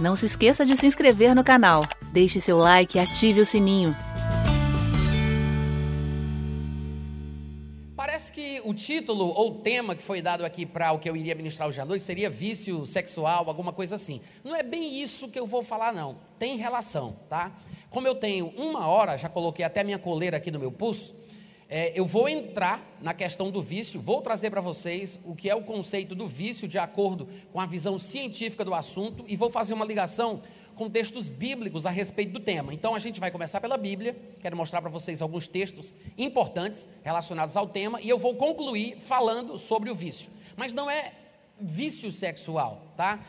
Não se esqueça de se inscrever no canal, deixe seu like e ative o sininho. Parece que o título ou tema que foi dado aqui para o que eu iria ministrar hoje à noite seria vício sexual, alguma coisa assim. Não é bem isso que eu vou falar, não. Tem relação, tá? Como eu tenho uma hora, já coloquei até minha coleira aqui no meu pulso, é, eu vou entrar na questão do vício, vou trazer para vocês o que é o conceito do vício de acordo com a visão científica do assunto e vou fazer uma ligação com textos bíblicos a respeito do tema. Então a gente vai começar pela Bíblia, quero mostrar para vocês alguns textos importantes relacionados ao tema e eu vou concluir falando sobre o vício. Mas não é vício sexual, tá?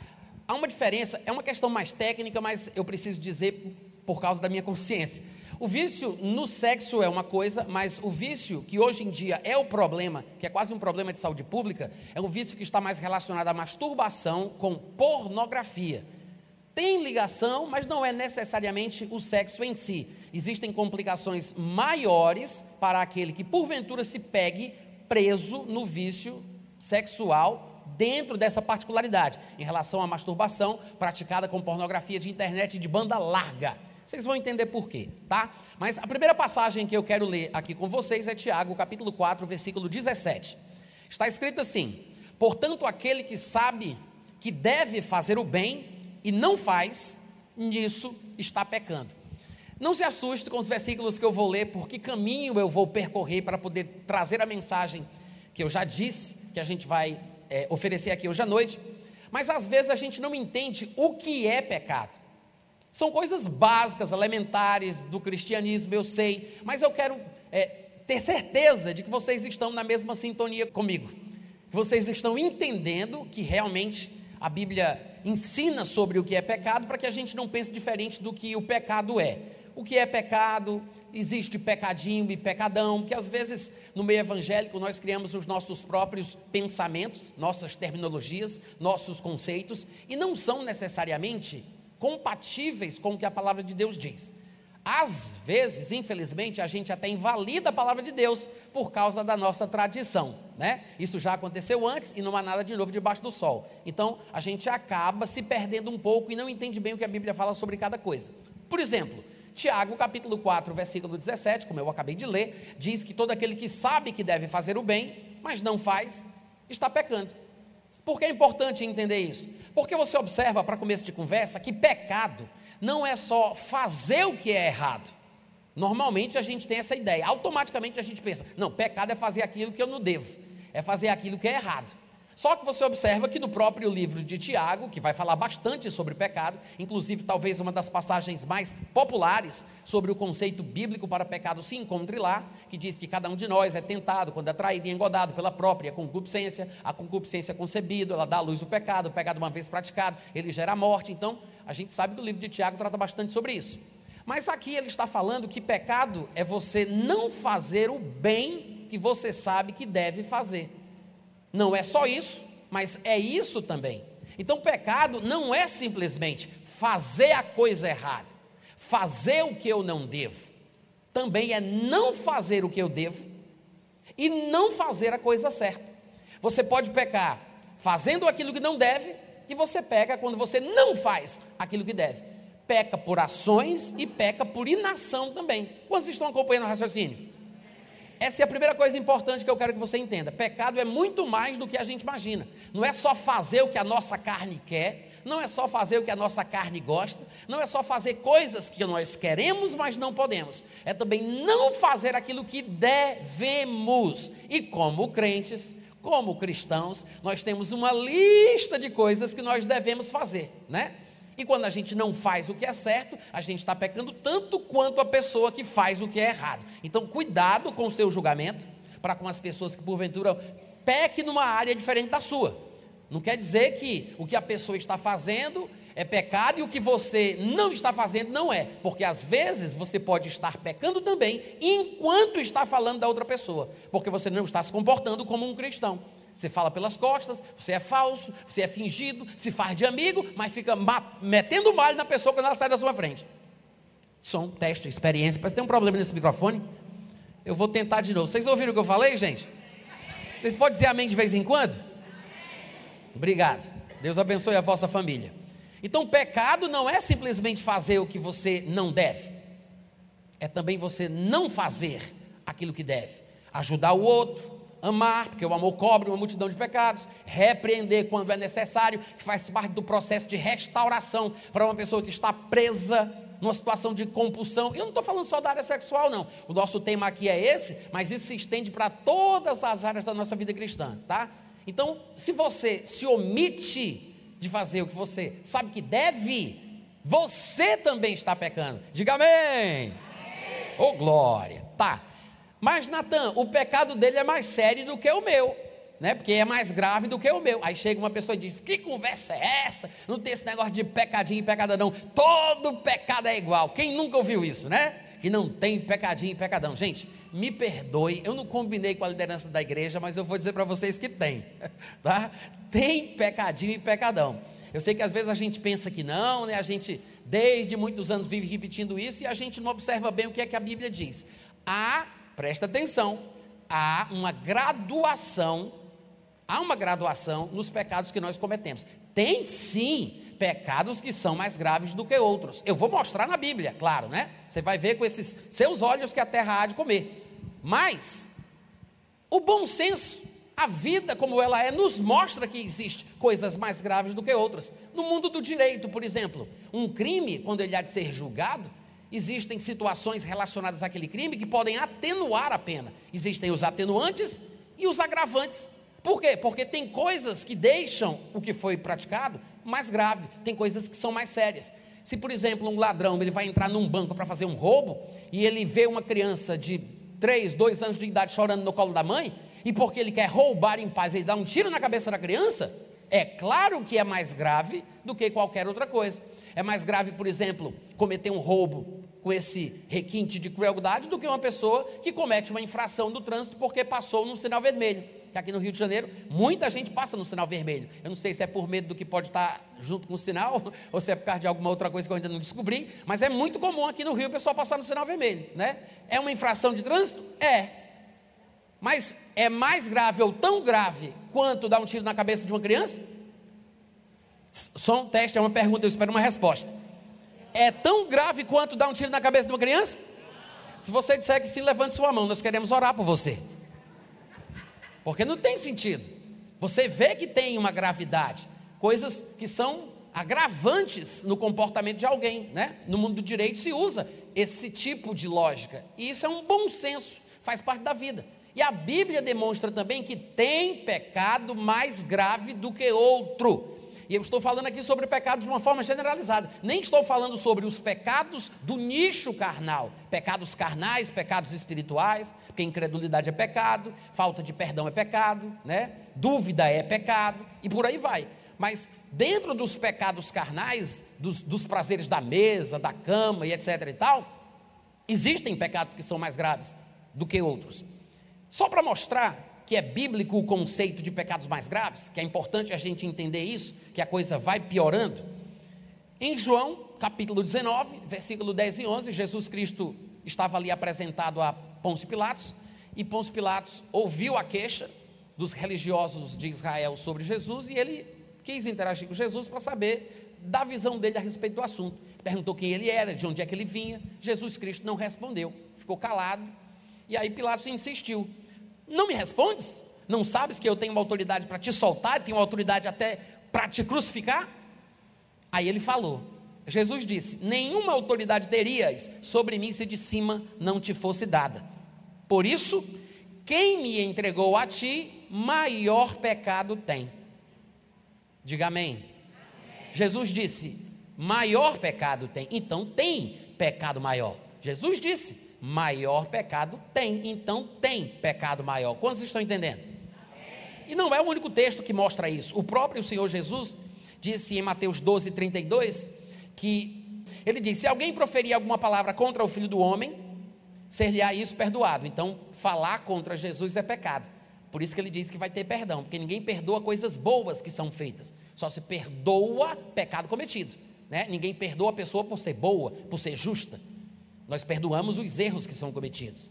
Há uma diferença, é uma questão mais técnica, mas eu preciso dizer por causa da minha consciência. O vício no sexo é uma coisa, mas o vício que hoje em dia é o problema, que é quase um problema de saúde pública, é um vício que está mais relacionado à masturbação com pornografia. Tem ligação, mas não é necessariamente o sexo em si. Existem complicações maiores para aquele que porventura se pegue preso no vício sexual dentro dessa particularidade, em relação à masturbação praticada com pornografia de internet de banda larga. Vocês vão entender por quê, tá? Mas a primeira passagem que eu quero ler aqui com vocês é Tiago, capítulo 4, versículo 17. Está escrito assim: Portanto, aquele que sabe que deve fazer o bem e não faz, nisso está pecando. Não se assuste com os versículos que eu vou ler, por que caminho eu vou percorrer para poder trazer a mensagem que eu já disse, que a gente vai é, oferecer aqui hoje à noite. Mas às vezes a gente não entende o que é pecado. São coisas básicas, elementares do cristianismo, eu sei, mas eu quero é, ter certeza de que vocês estão na mesma sintonia comigo, que vocês estão entendendo que realmente a Bíblia ensina sobre o que é pecado, para que a gente não pense diferente do que o pecado é. O que é pecado? Existe pecadinho e pecadão, que às vezes no meio evangélico nós criamos os nossos próprios pensamentos, nossas terminologias, nossos conceitos, e não são necessariamente compatíveis com o que a palavra de Deus diz. Às vezes, infelizmente, a gente até invalida a palavra de Deus por causa da nossa tradição, né? Isso já aconteceu antes e não há nada de novo debaixo do sol. Então, a gente acaba se perdendo um pouco e não entende bem o que a Bíblia fala sobre cada coisa. Por exemplo, Tiago, capítulo 4, versículo 17, como eu acabei de ler, diz que todo aquele que sabe que deve fazer o bem, mas não faz, está pecando. Por que é importante entender isso? Porque você observa, para começo de conversa, que pecado não é só fazer o que é errado. Normalmente a gente tem essa ideia, automaticamente a gente pensa: não, pecado é fazer aquilo que eu não devo, é fazer aquilo que é errado. Só que você observa que no próprio livro de Tiago, que vai falar bastante sobre pecado, inclusive talvez uma das passagens mais populares sobre o conceito bíblico para pecado se encontre lá, que diz que cada um de nós é tentado quando é traído e engodado pela própria concupiscência, a concupiscência concebida, ela dá à luz do pecado, o pecado uma vez praticado, ele gera a morte. Então, a gente sabe que o livro de Tiago trata bastante sobre isso. Mas aqui ele está falando que pecado é você não fazer o bem que você sabe que deve fazer. Não é só isso, mas é isso também. Então, pecado não é simplesmente fazer a coisa errada, fazer o que eu não devo. Também é não fazer o que eu devo e não fazer a coisa certa. Você pode pecar fazendo aquilo que não deve, e você peca quando você não faz aquilo que deve. Peca por ações e peca por inação também. Quantos estão acompanhando o raciocínio? Essa é a primeira coisa importante que eu quero que você entenda. Pecado é muito mais do que a gente imagina. Não é só fazer o que a nossa carne quer, não é só fazer o que a nossa carne gosta, não é só fazer coisas que nós queremos, mas não podemos. É também não fazer aquilo que devemos. E como crentes, como cristãos, nós temos uma lista de coisas que nós devemos fazer, né? E quando a gente não faz o que é certo, a gente está pecando tanto quanto a pessoa que faz o que é errado. Então, cuidado com o seu julgamento para com as pessoas que porventura pequem numa área diferente da sua. Não quer dizer que o que a pessoa está fazendo é pecado e o que você não está fazendo não é, porque às vezes você pode estar pecando também enquanto está falando da outra pessoa, porque você não está se comportando como um cristão. Você fala pelas costas, você é falso, você é fingido, se faz de amigo, mas fica metendo malho na pessoa quando ela sai da sua frente. Som, teste, experiência. Parece que tem um problema nesse microfone. Eu vou tentar de novo. Vocês ouviram o que eu falei, gente? Vocês podem dizer amém de vez em quando? Obrigado. Deus abençoe a vossa família. Então, pecado não é simplesmente fazer o que você não deve, é também você não fazer aquilo que deve, ajudar o outro, amar, porque o amor cobre uma multidão de pecados, repreender quando é necessário, que faz parte do processo de restauração para uma pessoa que está presa numa situação de compulsão. Eu não estou falando só da área sexual, não. O nosso tema aqui é esse, mas isso se estende para todas as áreas da nossa vida cristã, tá? Então, se você se omite de fazer o que você sabe que deve, você também está pecando. Diga amém. Ô oh, glória. Tá. Mas Natan, o pecado dele é mais sério do que o meu né? Porque é mais grave do que o meu. Aí chega uma pessoa e diz: Que conversa é essa? Não tem esse negócio de pecadinho e pecadão, não. Todo pecado é igual. Quem nunca ouviu isso, né? Que não tem pecadinho e pecadão. Gente, me perdoe, eu não combinei com a liderança da igreja, mas eu vou dizer para vocês que tem, tá? Tem pecadinho e pecadão. Eu sei que às vezes a gente pensa que não, né? A gente desde muitos anos vive repetindo isso e a gente não observa bem o que é que a Bíblia diz. Há, presta atenção, há uma graduação Há uma graduação nos pecados que nós cometemos. Tem sim pecados que são mais graves do que outros. Eu vou mostrar na Bíblia, claro, né? Você vai ver com esses seus olhos que a terra há de comer. Mas o bom senso, a vida como ela é, nos mostra que existe coisas mais graves do que outras. No mundo do direito, por exemplo, um crime, quando ele há de ser julgado, existem situações relacionadas àquele crime que podem atenuar a pena. Existem os atenuantes e os agravantes. Por quê? Porque tem coisas que deixam o que foi praticado mais grave, tem coisas que são mais sérias. Se, por exemplo, um ladrão ele vai entrar num banco para fazer um roubo e ele vê uma criança de 3, 2 anos de idade chorando no colo da mãe, e porque ele quer roubar em paz, ele dá um tiro na cabeça da criança, é claro que é mais grave do que qualquer outra coisa. É mais grave, por exemplo, cometer um roubo com esse requinte de crueldade do que uma pessoa que comete uma infração do trânsito porque passou num sinal vermelho que aqui no Rio de Janeiro muita gente passa no sinal vermelho. Eu não sei se é por medo do que pode estar junto com o sinal, ou se é por causa de alguma outra coisa que eu ainda não descobri, mas é muito comum aqui no Rio o pessoal passar no sinal vermelho, né? É uma infração de trânsito? É. Mas é mais grave ou tão grave quanto dar um tiro na cabeça de uma criança? Só um teste, é uma pergunta, eu espero uma resposta. É tão grave quanto dar um tiro na cabeça de uma criança? Se você disser que sim, levante sua mão, nós queremos orar por você. Porque não tem sentido. Você vê que tem uma gravidade, coisas que são agravantes no comportamento de alguém, né? No mundo do direito se usa esse tipo de lógica. E isso é um bom senso, faz parte da vida. E a Bíblia demonstra também que tem pecado mais grave do que outro. E eu estou falando aqui sobre pecados de uma forma generalizada. Nem estou falando sobre os pecados do nicho carnal. Pecados carnais, pecados espirituais, porque incredulidade é pecado, falta de perdão é pecado, né? Dúvida é pecado, e por aí vai. Mas dentro dos pecados carnais, dos, dos prazeres da mesa, da cama e etc e tal, existem pecados que são mais graves do que outros. Só para mostrar que é bíblico o conceito de pecados mais graves, que é importante a gente entender isso, que a coisa vai piorando. Em João, capítulo 19, versículo 10 e 11, Jesus Cristo estava ali apresentado a Pôncio Pilatos, e Pôncio Pilatos ouviu a queixa dos religiosos de Israel sobre Jesus e ele quis interagir com Jesus para saber da visão dele a respeito do assunto. Perguntou quem ele era, de onde é que ele vinha. Jesus Cristo não respondeu, ficou calado. E aí Pilatos insistiu: não me respondes? Não sabes que eu tenho uma autoridade para te soltar, tenho uma autoridade até para te crucificar? Aí ele falou. Jesus disse: Nenhuma autoridade terias sobre mim se de cima não te fosse dada. Por isso, quem me entregou a ti, maior pecado tem. Diga amém. amém. Jesus disse: maior pecado tem. Então tem pecado maior. Jesus disse: maior pecado tem. Então tem pecado maior. Quantos estão entendendo? E não é o único texto que mostra isso. O próprio Senhor Jesus disse em Mateus 12, 32, que ele disse: Se alguém proferir alguma palavra contra o filho do homem, ser-lhe-á isso perdoado. Então, falar contra Jesus é pecado. Por isso que ele diz que vai ter perdão, porque ninguém perdoa coisas boas que são feitas, só se perdoa pecado cometido. Né? Ninguém perdoa a pessoa por ser boa, por ser justa. Nós perdoamos os erros que são cometidos.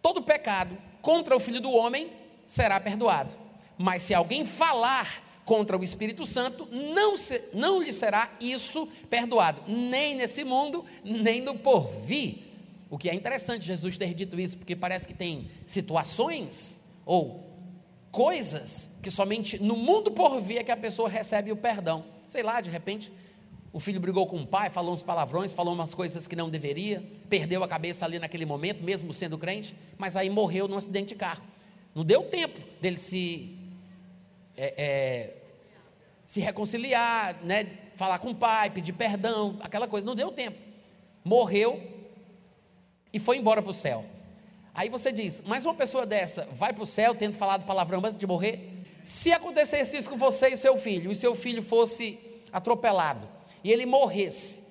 Todo pecado contra o filho do homem será perdoado. Mas se alguém falar contra o Espírito Santo, não, se, não lhe será isso perdoado, nem nesse mundo, nem no porvir. O que é interessante Jesus ter dito isso, porque parece que tem situações ou coisas que somente no mundo por vir é que a pessoa recebe o perdão. Sei lá, de repente, o filho brigou com o pai, falou uns palavrões, falou umas coisas que não deveria, perdeu a cabeça ali naquele momento, mesmo sendo crente, mas aí morreu num acidente de carro. Não deu tempo dele se é, é, se reconciliar, né, falar com o pai, pedir perdão, aquela coisa. Não deu tempo. Morreu e foi embora para o céu. Aí você diz, mas uma pessoa dessa vai para o céu tendo falado palavrão antes de morrer? Se acontecesse isso com você e seu filho, e seu filho fosse atropelado, e ele morresse,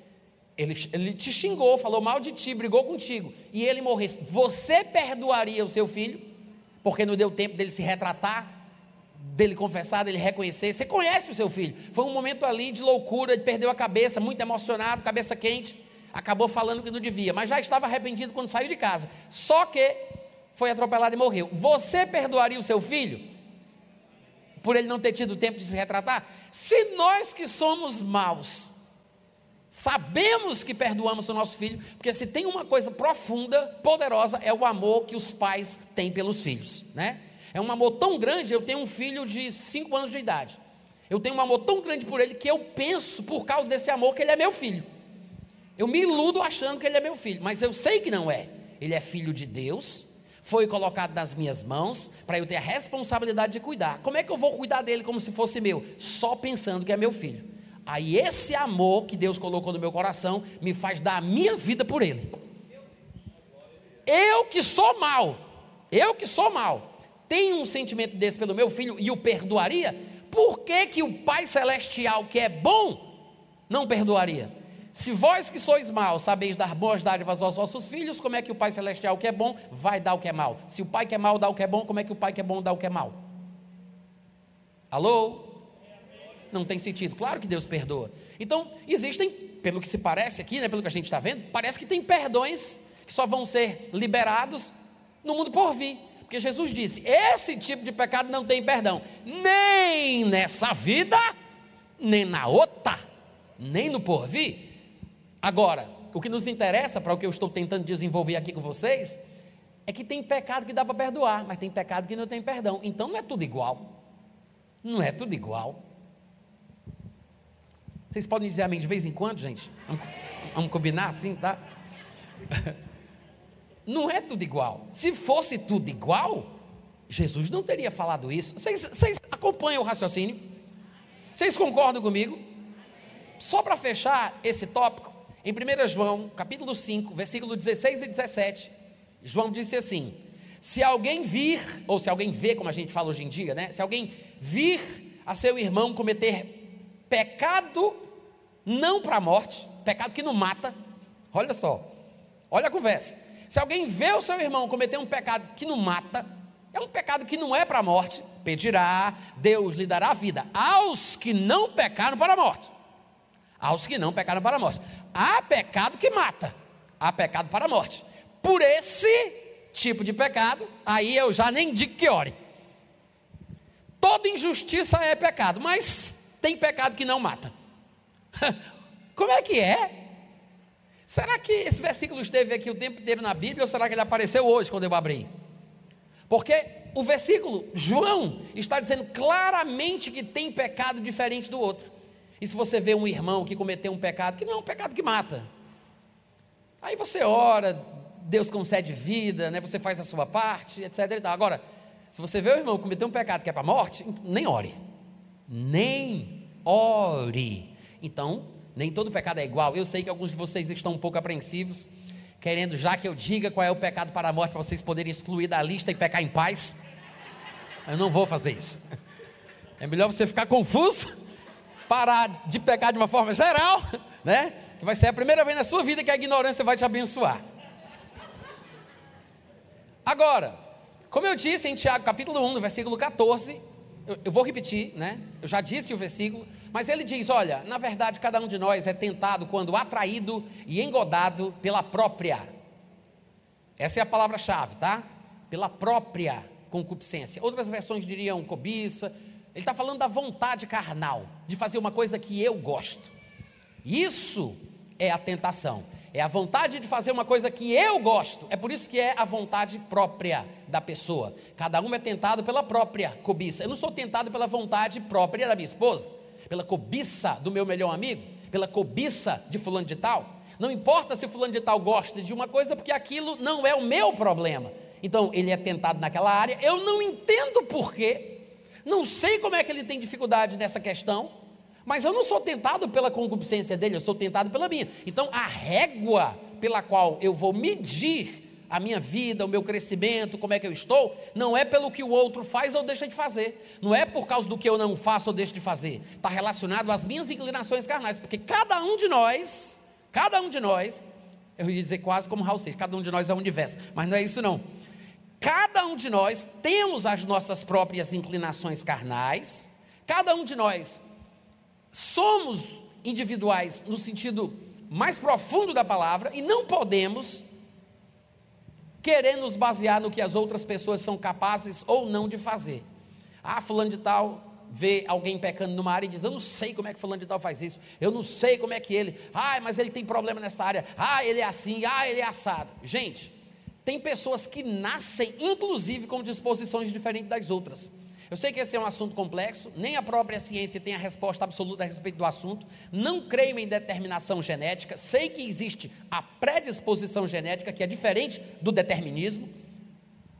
ele, ele te xingou, falou mal de ti, brigou contigo, e ele morresse, você perdoaria o seu filho? Porque não deu tempo dele se retratar, dele confessar, dele reconhecer. Você conhece o seu filho. Foi um momento ali de loucura, ele perdeu a cabeça, muito emocionado, cabeça quente acabou falando que não devia, mas já estava arrependido quando saiu de casa. Só que foi atropelado e morreu. Você perdoaria o seu filho? Por ele não ter tido tempo de se retratar? Se nós que somos maus, sabemos que perdoamos o nosso filho, porque se tem uma coisa profunda, poderosa, é o amor que os pais têm pelos filhos, né? É um amor tão grande, eu tenho um filho de 5 anos de idade. Eu tenho um amor tão grande por ele que eu penso, por causa desse amor, que ele é meu filho. Eu me iludo achando que ele é meu filho, mas eu sei que não é. Ele é filho de Deus, foi colocado nas minhas mãos para eu ter a responsabilidade de cuidar. Como é que eu vou cuidar dele como se fosse meu? Só pensando que é meu filho. Aí esse amor que Deus colocou no meu coração me faz dar a minha vida por ele. Eu que sou mal, eu que sou mal, tenho um sentimento desse pelo meu filho e o perdoaria? Por que, que o Pai Celestial, que é bom, não perdoaria? Se vós que sois maus sabeis dar boas dádivas aos vossos filhos, como é que o Pai Celestial que é bom vai dar o que é mal? Se o Pai que é mal dá o que é bom, como é que o Pai que é bom dá o que é mal? Alô? Não tem sentido. Claro que Deus perdoa. Então, existem, pelo que se parece aqui, né, pelo que a gente está vendo, parece que tem perdões que só vão ser liberados no mundo por vir. Porque Jesus disse: esse tipo de pecado não tem perdão, nem nessa vida, nem na outra, nem no porvir. Agora, o que nos interessa para o que eu estou tentando desenvolver aqui com vocês é que tem pecado que dá para perdoar, mas tem pecado que não tem perdão. Então não é tudo igual. Não é tudo igual. Vocês podem dizer amém de vez em quando, gente? Vamos, vamos combinar assim, tá? Não é tudo igual. Se fosse tudo igual, Jesus não teria falado isso. Vocês, vocês acompanham o raciocínio? Vocês concordam comigo? Só para fechar esse tópico, em 1 João, capítulo 5, versículo 16 e 17, João disse assim: Se alguém vir, ou se alguém vê, como a gente fala hoje em dia, né? Se alguém vir a seu irmão cometer pecado não para a morte, pecado que não mata, olha só, olha a conversa. Se alguém vê o seu irmão cometer um pecado que não mata, é um pecado que não é para a morte, pedirá, Deus lhe dará vida aos que não pecaram para a morte aos que não pecaram para a morte. Há pecado que mata, há pecado para a morte. Por esse tipo de pecado, aí eu já nem digo que ore. Toda injustiça é pecado, mas tem pecado que não mata. Como é que é? Será que esse versículo esteve aqui o tempo inteiro na Bíblia ou será que ele apareceu hoje quando eu abri? Porque o versículo, João, está dizendo claramente que tem pecado diferente do outro. E se você vê um irmão que cometeu um pecado, que não é um pecado que mata, aí você ora, Deus concede vida, né? você faz a sua parte, etc. Agora, se você vê o irmão cometer um pecado que é para a morte, nem ore. Nem ore. Então, nem todo pecado é igual. Eu sei que alguns de vocês estão um pouco apreensivos, querendo já que eu diga qual é o pecado para a morte, para vocês poderem excluir da lista e pecar em paz. Eu não vou fazer isso. É melhor você ficar confuso parar de pecar de uma forma geral, né? Que vai ser a primeira vez na sua vida que a ignorância vai te abençoar. Agora, como eu disse em Tiago capítulo 1, no versículo 14, eu, eu vou repetir, né? Eu já disse o versículo, mas ele diz: olha, na verdade, cada um de nós é tentado quando atraído e engodado pela própria. Essa é a palavra-chave, tá? Pela própria concupiscência. Outras versões diriam cobiça, Ele está falando da vontade carnal, de fazer uma coisa que eu gosto. Isso é a tentação. É a vontade de fazer uma coisa que eu gosto. É por isso que é a vontade própria da pessoa. Cada um é tentado pela própria cobiça. Eu não sou tentado pela vontade própria da minha esposa, pela cobiça do meu melhor amigo, pela cobiça de fulano de tal. Não importa se fulano de tal gosta de uma coisa, porque aquilo não é o meu problema. Então, ele é tentado naquela área, eu não entendo porquê, não sei como é que ele tem dificuldade nessa questão, mas eu não sou tentado pela concupiscência dele, eu sou tentado pela minha. Então, a régua pela qual eu vou medir a minha vida, o meu crescimento, como é que eu estou, não é pelo que o outro faz ou deixa de fazer, não é por causa do que eu não faço ou deixo de fazer, está relacionado às minhas inclinações carnais, porque cada um de nós, cada um de nós, eu ia dizer quase como Raul Seixas, cada um de nós é um universo, mas não é isso não. Cada um de nós temos as nossas próprias inclinações carnais, cada um de nós somos individuais no sentido mais profundo da palavra e não podemos querer nos basear no que as outras pessoas são capazes ou não de fazer. Ah, fulano de tal vê alguém pecando numa área e diz: Eu não sei como é que fulano de tal faz isso, eu não sei como é que ele, ah, mas ele tem problema nessa área, ah, ele é assim, ah, ele é assado. Gente, tem pessoas que nascem, inclusive, com disposições diferentes das outras. Eu sei que esse é um assunto complexo, nem a própria ciência tem a resposta absoluta a respeito do assunto. Não creio em determinação genética. Sei que existe a predisposição genética, que é diferente do determinismo.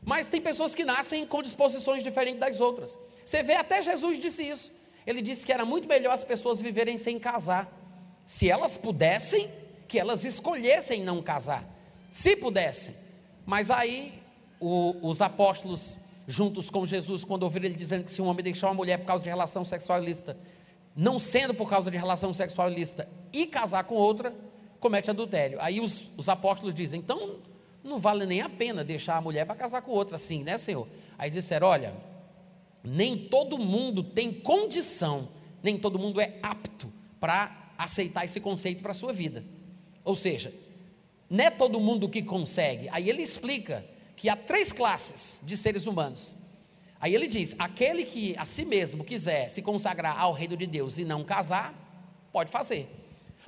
Mas tem pessoas que nascem com disposições diferentes das outras. Você vê, até Jesus disse isso. Ele disse que era muito melhor as pessoas viverem sem casar. Se elas pudessem, que elas escolhessem não casar. Se pudessem. Mas aí o, os apóstolos juntos com Jesus, quando ouviram ele dizendo que se um homem deixar uma mulher por causa de relação sexual ilícita, não sendo por causa de relação sexual ilícita, e casar com outra, comete adultério. Aí os, os apóstolos dizem, então não vale nem a pena deixar a mulher para casar com outra assim, né, Senhor? Aí disseram: olha, nem todo mundo tem condição, nem todo mundo é apto para aceitar esse conceito para a sua vida. Ou seja, não é todo mundo que consegue. Aí ele explica que há três classes de seres humanos. Aí ele diz: aquele que a si mesmo quiser se consagrar ao reino de Deus e não casar, pode fazer.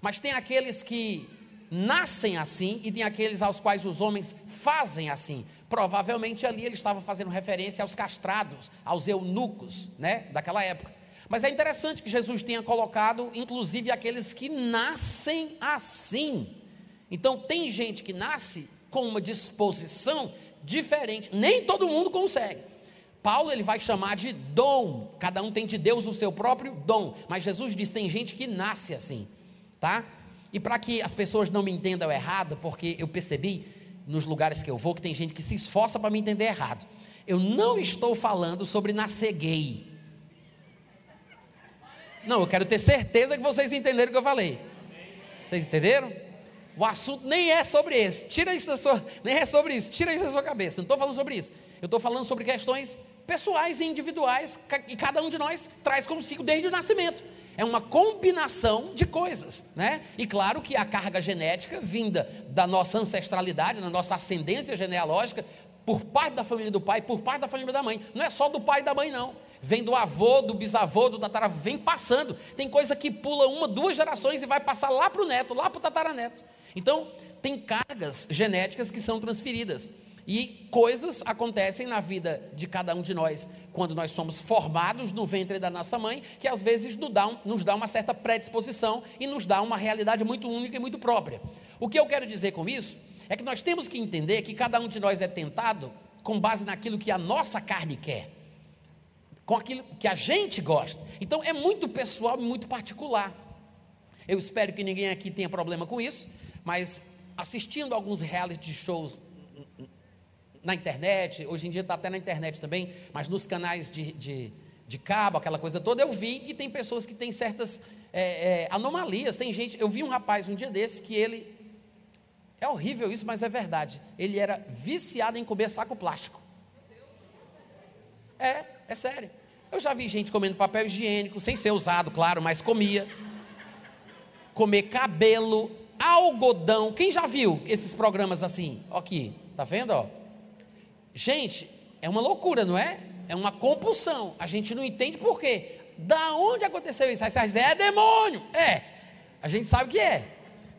Mas tem aqueles que nascem assim e tem aqueles aos quais os homens fazem assim. Provavelmente ali ele estava fazendo referência aos castrados, aos eunucos, né, daquela época. Mas é interessante que Jesus tenha colocado, inclusive, aqueles que nascem assim. Então, tem gente que nasce com uma disposição diferente. Nem todo mundo consegue. Paulo ele vai chamar de dom. Cada um tem de Deus o seu próprio dom. Mas Jesus diz: tem gente que nasce assim, tá? E para que as pessoas não me entendam errado, porque eu percebi nos lugares que eu vou que tem gente que se esforça para me entender errado. Eu não estou falando sobre nascer gay. Não, eu quero ter certeza que vocês entenderam o que eu falei. Vocês entenderam? O assunto nem é sobre esse. Tira isso da sua, nem é sobre isso. Tira isso da sua cabeça. Não estou falando sobre isso. Eu estou falando sobre questões pessoais e individuais e cada um de nós traz consigo desde o nascimento. É uma combinação de coisas, né? E claro que a carga genética vinda da nossa ancestralidade, da nossa ascendência genealógica, por parte da família do pai, por parte da família da mãe. Não é só do pai e da mãe, não. Vem do avô, do bisavô, do tataravô, vem passando. Tem coisa que pula uma, duas gerações e vai passar lá para o neto, lá para o tataraneto. Então, tem cargas genéticas que são transferidas. E coisas acontecem na vida de cada um de nós quando nós somos formados no ventre da nossa mãe, que às vezes nos dá, nos dá uma certa predisposição e nos dá uma realidade muito única e muito própria. O que eu quero dizer com isso é que nós temos que entender que cada um de nós é tentado com base naquilo que a nossa carne quer, com aquilo que a gente gosta. Então é muito pessoal e muito particular. Eu espero que ninguém aqui tenha problema com isso, mas assistindo alguns reality shows na internet, hoje em dia está até na internet também, mas nos canais de, de, de, cabo, aquela coisa toda, eu vi que tem pessoas que têm certas é, é, anomalias. Tem gente, eu vi um rapaz um dia desse que ele. É horrível isso, mas é verdade. Ele era viciado em comer saco plástico. É, é sério. Eu já vi gente comendo papel higiênico, sem ser usado, claro, mas comia. Comer cabelo, algodão. Quem já viu esses programas assim? Aqui, tá vendo? Ó? Gente, é uma loucura, não é? é uma compulsão. A gente não entende por quê. Da onde aconteceu isso? Aí você dizer, é demônio. É, a gente sabe que é.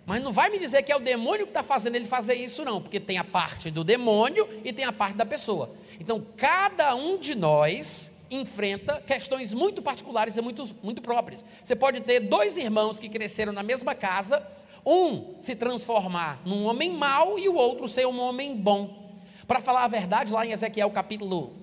Mas não vai me dizer que é o demônio que está fazendo ele fazer isso, não, porque tem a parte do demônio e tem a parte da pessoa. Então, cada um de nós enfrenta questões muito particulares e muito, muito próprias. Você pode ter dois irmãos que cresceram na mesma casa, um se transformar num homem mau e o outro ser um homem bom. Para falar a verdade, lá em Ezequiel capítulo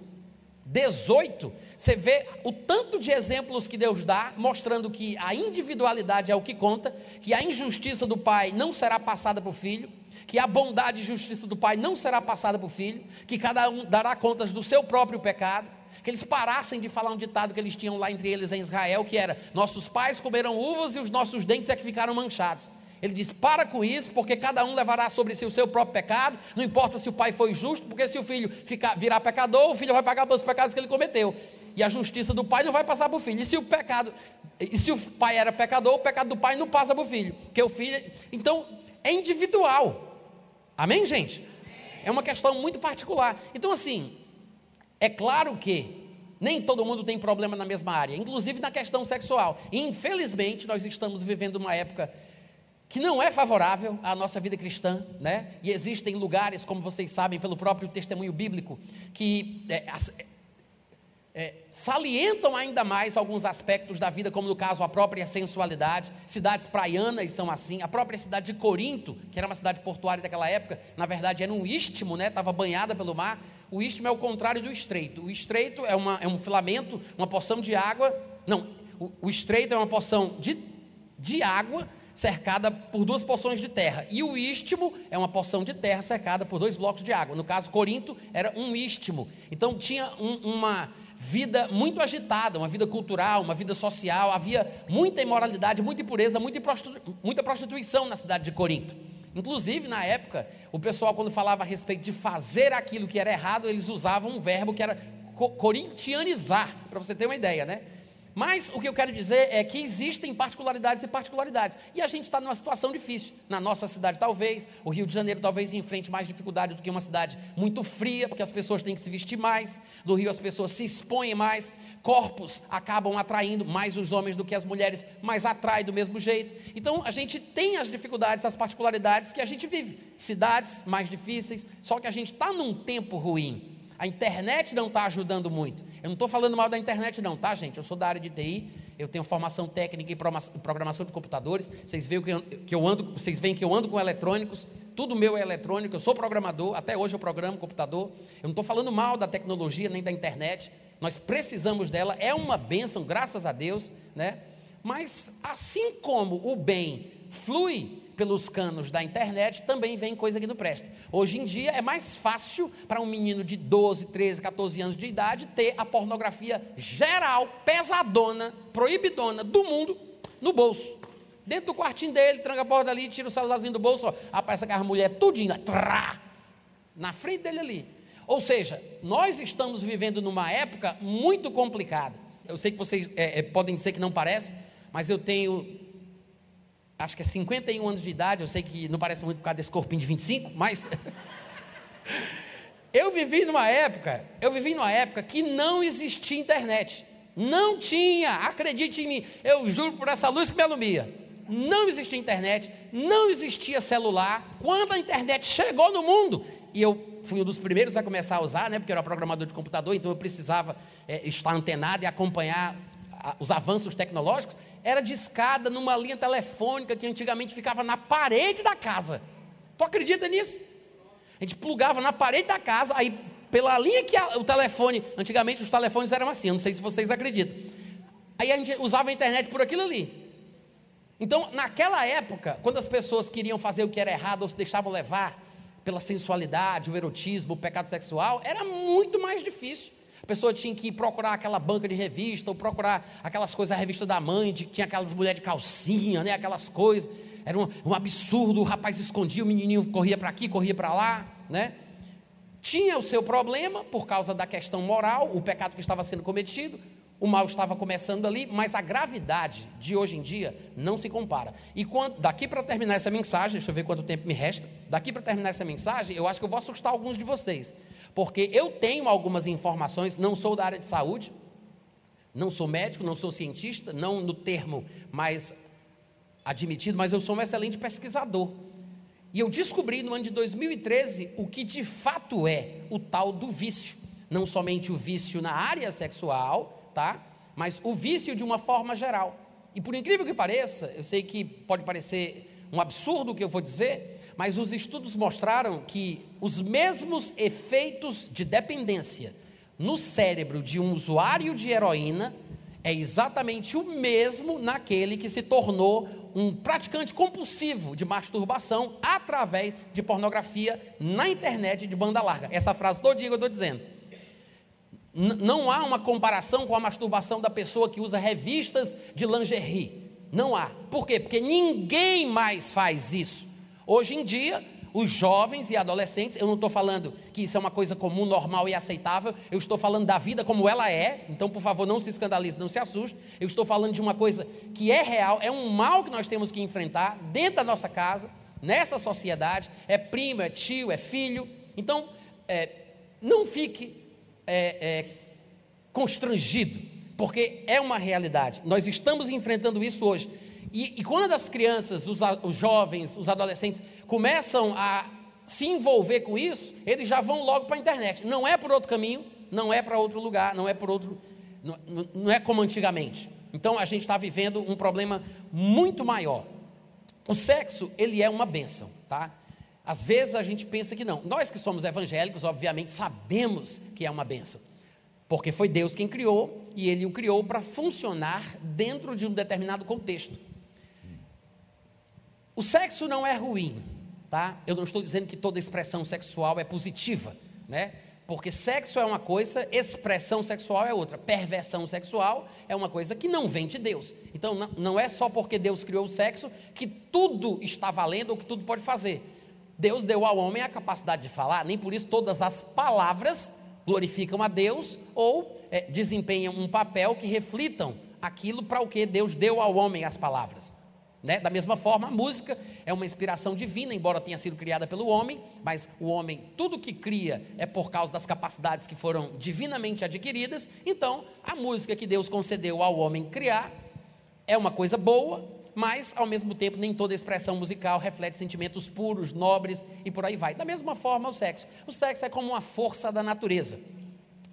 18, você vê o tanto de exemplos que Deus dá, mostrando que a individualidade é o que conta, que a injustiça do pai não será passada para o filho, que a bondade e justiça do pai não será passada para o filho, que cada um dará contas do seu próprio pecado, que eles parassem de falar um ditado que eles tinham lá entre eles em Israel, que era: nossos pais comeram uvas e os nossos dentes é que ficaram manchados. Ele diz: para com isso, porque cada um levará sobre si o seu próprio pecado. Não importa se o pai foi justo, porque se o filho ficar, virar pecador, o filho vai pagar pelos pecados que ele cometeu. E a justiça do pai não vai passar para o filho. E se o pecado, e se o pai era pecador, o pecado do pai não passa para o filho. Porque o filho. Então, é individual. Amém, gente? É uma questão muito particular. Então, assim, é claro que nem todo mundo tem problema na mesma área, inclusive na questão sexual. E, infelizmente, nós estamos vivendo uma época que não é favorável à nossa vida cristã, né? E existem lugares, como vocês sabem, pelo próprio testemunho bíblico, que é, é, salientam ainda mais alguns aspectos da vida, como no caso a própria sensualidade. Cidades praianas são assim. A própria cidade de Corinto, que era uma cidade portuária daquela época, na verdade era um istmo, né? Estava banhada pelo mar. O istmo é o contrário do estreito. O estreito é, uma, é um filamento, uma porção de água. Não, o, o estreito é uma porção de, de água cercada por duas porções de terra. E o istmo é uma porção de terra cercada por dois blocos de água. No caso, Corinto era um istmo. Então tinha um, uma vida muito agitada, uma vida cultural, uma vida social. Havia muita imoralidade, muita impureza, muita, muita prostituição na cidade de Corinto. Inclusive, na época, o pessoal, quando falava a respeito de fazer aquilo que era errado, eles usavam um verbo que era corintianizar, para você ter uma ideia, né? Mas o que eu quero dizer é que existem particularidades e particularidades. E a gente está numa situação difícil. Na nossa cidade, talvez, o Rio de Janeiro talvez enfrente mais dificuldade do que uma cidade muito fria, porque as pessoas têm que se vestir mais. No Rio as pessoas se expõem mais, corpos acabam atraindo mais os homens do que as mulheres, mas atrai do mesmo jeito. Então a gente tem as dificuldades, as particularidades que a gente vive. Cidades mais difíceis, só que a gente está num tempo ruim. A internet não está ajudando muito. Eu não estou falando mal da internet, não, tá, gente? Eu sou da área de TI, eu tenho formação técnica em programação de computadores. Vocês veem que eu, que eu ando, vocês veem que eu ando com eletrônicos, tudo meu é eletrônico, eu sou programador, até hoje eu programo computador. Eu não estou falando mal da tecnologia nem da internet. Nós precisamos dela, é uma bênção, graças a Deus, né? Mas assim como o bem flui pelos canos da internet, também vem coisa que não presta. Hoje em dia é mais fácil para um menino de 12, 13, 14 anos de idade ter a pornografia geral, pesadona, proibidona do mundo no bolso. Dentro do quartinho dele, tranca a porta ali, tira o celularzinho do bolso, aparece aquela mulher tudinha, trá, na frente dele ali. Ou seja, nós estamos vivendo numa época muito complicada. Eu sei que vocês é, é, podem dizer que não parece, mas eu tenho acho que é 51 anos de idade, eu sei que não parece muito por causa desse corpinho de 25, mas eu vivi numa época, eu vivi numa época que não existia internet. Não tinha, acredite em mim, eu juro por essa luz que me alumia. Não existia internet, não existia celular. Quando a internet chegou no mundo, e eu fui um dos primeiros a começar a usar, né, porque eu era programador de computador, então eu precisava é, estar antenado e acompanhar os avanços tecnológicos, era de escada numa linha telefônica que antigamente ficava na parede da casa. Tu acredita nisso? A gente plugava na parede da casa, aí pela linha que a, o telefone, antigamente os telefones eram assim, eu não sei se vocês acreditam. Aí a gente usava a internet por aquilo ali. Então, naquela época, quando as pessoas queriam fazer o que era errado ou se deixavam levar pela sensualidade, o erotismo, o pecado sexual, era muito mais difícil. A pessoa tinha que ir procurar aquela banca de revista, ou procurar aquelas coisas, a revista da mãe, de, tinha aquelas mulheres de calcinha, né, aquelas coisas. Era um, um absurdo, o rapaz escondia, o menininho corria para aqui, corria para lá, né? Tinha o seu problema por causa da questão moral, o pecado que estava sendo cometido, o mal estava começando ali, mas a gravidade de hoje em dia não se compara. E quando, daqui para terminar essa mensagem, deixa eu ver quanto tempo me resta. Daqui para terminar essa mensagem, eu acho que eu vou assustar alguns de vocês. Porque eu tenho algumas informações, não sou da área de saúde, não sou médico, não sou cientista, não no termo mais admitido, mas eu sou um excelente pesquisador. E eu descobri no ano de 2013 o que de fato é o tal do vício. Não somente o vício na área sexual, tá? Mas o vício de uma forma geral. E por incrível que pareça, eu sei que pode parecer um absurdo o que eu vou dizer, mas os estudos mostraram que os mesmos efeitos de dependência no cérebro de um usuário de heroína é exatamente o mesmo naquele que se tornou um praticante compulsivo de masturbação através de pornografia na internet de banda larga. Essa frase todo dia eu estou dizendo. N não há uma comparação com a masturbação da pessoa que usa revistas de lingerie. Não há. Por quê? Porque ninguém mais faz isso. Hoje em dia, os jovens e adolescentes, eu não estou falando que isso é uma coisa comum, normal e aceitável, eu estou falando da vida como ela é, então por favor não se escandalize, não se assuste, eu estou falando de uma coisa que é real, é um mal que nós temos que enfrentar dentro da nossa casa, nessa sociedade, é primo, é tio, é filho, então é, não fique é, é, constrangido, porque é uma realidade, nós estamos enfrentando isso hoje, e, e quando as crianças, os, os jovens, os adolescentes começam a se envolver com isso, eles já vão logo para a internet. Não é por outro caminho, não é para outro lugar, não é por outro. Não, não é como antigamente. Então a gente está vivendo um problema muito maior. O sexo, ele é uma benção, tá? Às vezes a gente pensa que não. Nós que somos evangélicos, obviamente, sabemos que é uma benção. Porque foi Deus quem criou e ele o criou para funcionar dentro de um determinado contexto. O sexo não é ruim, tá? Eu não estou dizendo que toda expressão sexual é positiva, né? Porque sexo é uma coisa, expressão sexual é outra. Perversão sexual é uma coisa que não vem de Deus. Então não, é só porque Deus criou o sexo que tudo está valendo ou que tudo pode fazer. Deus deu ao homem a capacidade de falar, nem por isso todas as palavras glorificam a Deus ou é, desempenham um papel que reflitam aquilo para o que Deus deu ao homem as palavras. Né? Da mesma forma, a música é uma inspiração divina, embora tenha sido criada pelo homem, mas o homem, tudo que cria é por causa das capacidades que foram divinamente adquiridas. Então, a música que Deus concedeu ao homem criar é uma coisa boa, mas ao mesmo tempo nem toda expressão musical reflete sentimentos puros, nobres e por aí vai. Da mesma forma, o sexo. O sexo é como uma força da natureza,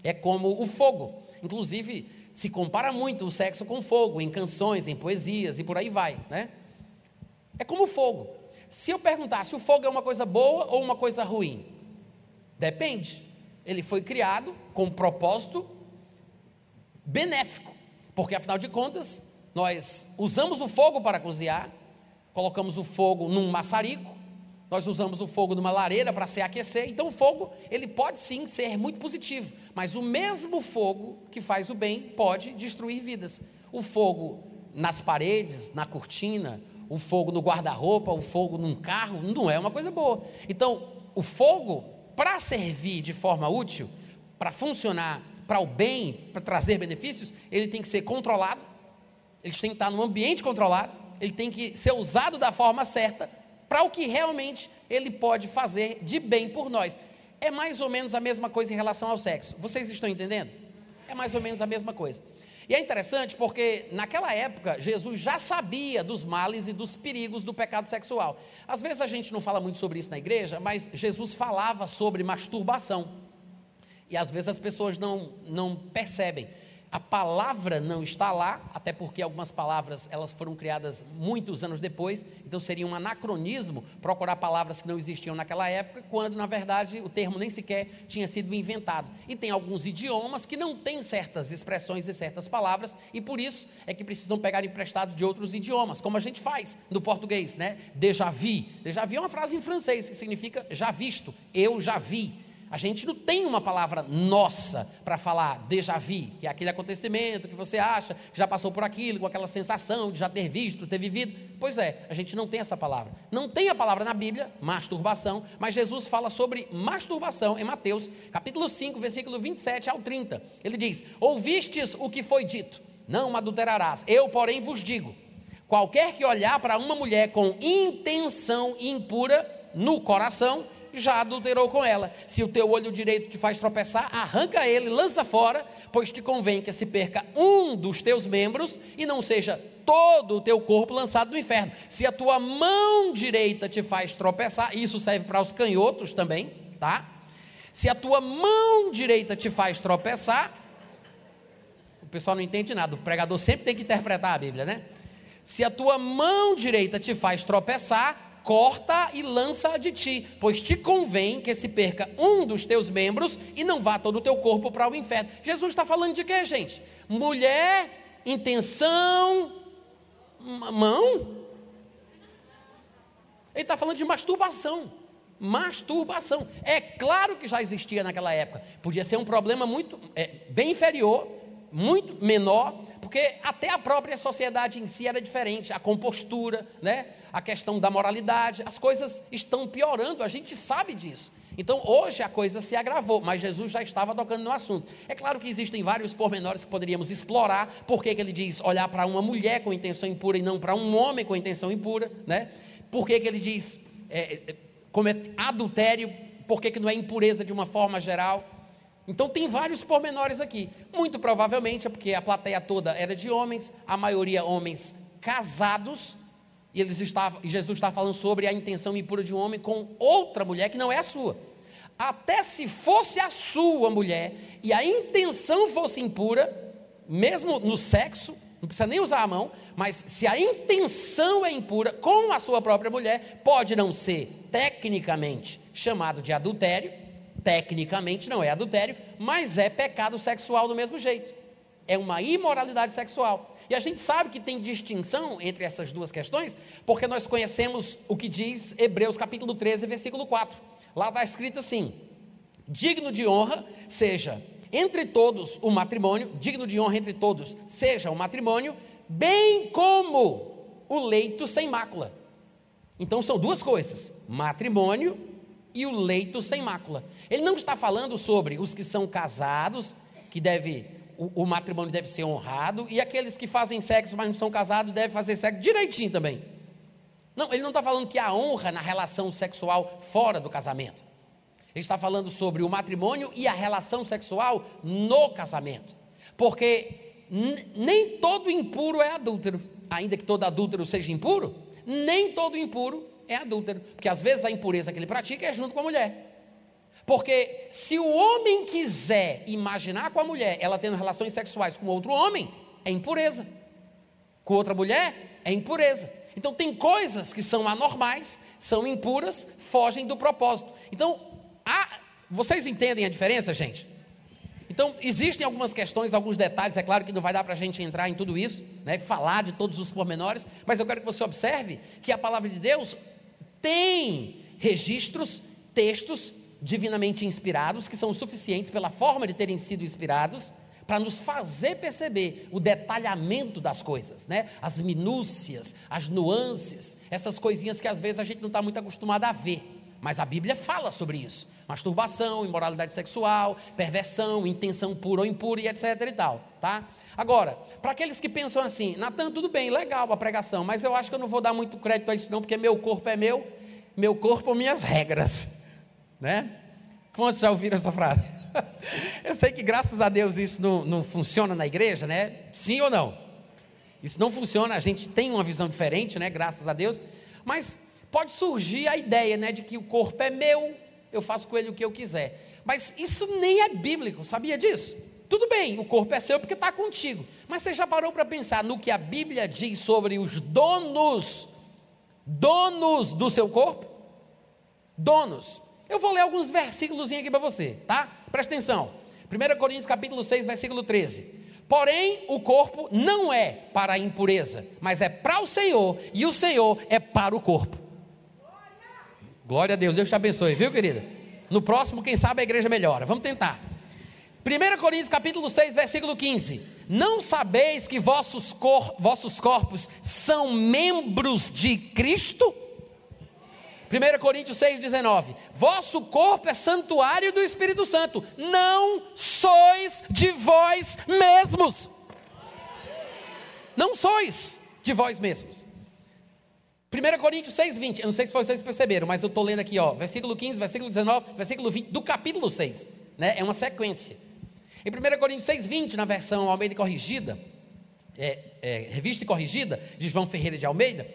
é como o fogo. Inclusive, se compara muito o sexo com fogo, em canções, em poesias e por aí vai, né? É como o fogo. Se eu perguntasse, o fogo é uma coisa boa ou uma coisa ruim? Depende. Ele foi criado com um propósito benéfico, porque afinal de contas, nós usamos o fogo para cozinhar, colocamos o fogo num maçarico, nós usamos o fogo numa lareira para se aquecer. Então o fogo, ele pode sim ser muito positivo, mas o mesmo fogo que faz o bem pode destruir vidas. O fogo nas paredes, na cortina, o fogo no guarda-roupa, o fogo num carro, não é uma coisa boa. Então, o fogo, para servir de forma útil, para funcionar para o bem, para trazer benefícios, ele tem que ser controlado, ele tem que estar num ambiente controlado, ele tem que ser usado da forma certa para o que realmente ele pode fazer de bem por nós. É mais ou menos a mesma coisa em relação ao sexo. Vocês estão entendendo? É mais ou menos a mesma coisa. E é interessante porque naquela época Jesus já sabia dos males e dos perigos do pecado sexual. Às vezes a gente não fala muito sobre isso na igreja, mas Jesus falava sobre masturbação. E às vezes as pessoas não, não percebem a palavra não está lá, até porque algumas palavras elas foram criadas muitos anos depois, então seria um anacronismo procurar palavras que não existiam naquela época, quando na verdade o termo nem sequer tinha sido inventado. E tem alguns idiomas que não têm certas expressões e certas palavras, e por isso é que precisam pegar emprestado de outros idiomas, como a gente faz no português, né? Déjà vu. Déjà vu é uma frase em francês que significa já visto, eu já vi. A gente não tem uma palavra nossa para falar déjà vu, que é aquele acontecimento que você acha que já passou por aquilo, com aquela sensação de já ter visto, ter vivido. Pois é, a gente não tem essa palavra. Não tem a palavra na Bíblia, masturbação, mas Jesus fala sobre masturbação em Mateus, capítulo 5, versículo 27 ao 30. Ele diz: Ouvistes o que foi dito, não adulterarás. Eu, porém, vos digo: qualquer que olhar para uma mulher com intenção impura no coração, já adulterou com ela. Se o teu olho direito te faz tropeçar, arranca ele, lança fora, pois te convém que se perca um dos teus membros e não seja todo o teu corpo lançado no inferno. Se a tua mão direita te faz tropeçar, isso serve para os canhotos também, tá? Se a tua mão direita te faz tropeçar, o pessoal não entende nada, o pregador sempre tem que interpretar a Bíblia, né? Se a tua mão direita te faz tropeçar, corta e lança de ti, pois te convém que se perca um dos teus membros e não vá todo o teu corpo para o inferno. Jesus está falando de quê, gente? Mulher, intenção, mão. Ele está falando de masturbação. Masturbação. É claro que já existia naquela época. Podia ser um problema muito é, bem inferior, muito menor, porque até a própria sociedade em si era diferente, a compostura, né? A questão da moralidade, as coisas estão piorando, a gente sabe disso. Então hoje a coisa se agravou, mas Jesus já estava tocando no assunto. É claro que existem vários pormenores que poderíamos explorar, por que ele diz olhar para uma mulher com intenção impura e não para um homem com intenção impura, né? Por que ele diz é, é adultério, por que não é impureza de uma forma geral? Então tem vários pormenores aqui. Muito provavelmente é porque a plateia toda era de homens, a maioria homens casados, e eles estavam, Jesus está falando sobre a intenção impura de um homem com outra mulher que não é a sua. Até se fosse a sua mulher e a intenção fosse impura, mesmo no sexo, não precisa nem usar a mão, mas se a intenção é impura com a sua própria mulher, pode não ser tecnicamente chamado de adultério, tecnicamente não é adultério, mas é pecado sexual do mesmo jeito. É uma imoralidade sexual. E a gente sabe que tem distinção entre essas duas questões, porque nós conhecemos o que diz Hebreus capítulo 13, versículo 4. Lá está escrito assim: digno de honra seja entre todos o matrimônio, digno de honra entre todos seja o matrimônio, bem como o leito sem mácula. Então são duas coisas: matrimônio e o leito sem mácula. Ele não está falando sobre os que são casados, que deve o, o, matrimônio deve ser honrado, e aqueles que fazem sexo, mas não são casados, devem fazer sexo direitinho também. Não, ele não está falando que há honra na relação sexual fora do casamento. Ele está falando sobre o matrimônio e a relação sexual no casamento. Porque nem todo impuro é adúltero, ainda que todo adúltero seja impuro, nem todo impuro é adúltero, porque às vezes a impureza que ele pratica é junto com a mulher. Porque se o homem quiser imaginar com a mulher ela tendo relações sexuais com outro homem, é impureza. Com outra mulher, é impureza. Então tem coisas que são anormais, são impuras, fogem do propósito. Então, há, vocês entendem a diferença, gente? Então, existem algumas questões, alguns detalhes, é claro que não vai dar para a gente entrar em tudo isso, né, falar de todos os pormenores, mas eu quero que você observe que a palavra de Deus tem registros, textos divinamente inspirados, que são suficientes pela forma de terem sido inspirados, para nos fazer perceber o detalhamento das coisas, né? as minúcias, as nuances, essas coisinhas que às vezes a gente não está muito acostumado a ver, mas a Bíblia fala sobre isso: masturbação, imoralidade sexual, perversão, intenção pura ou impura e etc e tal, tá? Agora, para aqueles que pensam assim, Natan, tudo bem, legal a pregação, mas eu acho que eu não vou dar muito crédito a isso não, porque meu corpo é meu, meu corpo, minhas regras né? Quantos já ouviram essa frase? Eu sei que graças a Deus isso não, não funciona na igreja, né? Sim ou não? Isso não funciona, a gente tem uma visão diferente, né? Graças a Deus. Mas pode surgir a ideia, né? De que o corpo é meu, eu faço com ele o que eu quiser. Mas isso nem é bíblico, sabia disso? Tudo bem, o corpo é seu porque está contigo. Mas você já parou para pensar no que a Bíblia diz sobre os donos, donos do seu corpo? Donos. Eu vou ler alguns versículos aqui para você, tá? Presta atenção. 1 Coríntios capítulo 6, versículo 13. Porém, o corpo não é para a impureza, mas é para o Senhor, e o Senhor é para o corpo. Glória a Deus, Deus te abençoe, viu, querida? No próximo, quem sabe a igreja melhora. Vamos tentar. 1 Coríntios capítulo 6, versículo 15. Não sabeis que vossos, cor, vossos corpos são membros de Cristo? 1 Coríntios 6,19: Vosso corpo é santuário do Espírito Santo, não sois de vós mesmos. Não sois de vós mesmos. 1 Coríntios 6, 20. Eu não sei se vocês perceberam, mas eu estou lendo aqui, ó, versículo 15, versículo 19, versículo 20, do capítulo 6. Né? É uma sequência. Em 1 Coríntios 6, 20, na versão Almeida Corrigida, é, é, revista e corrigida, de João Ferreira de Almeida,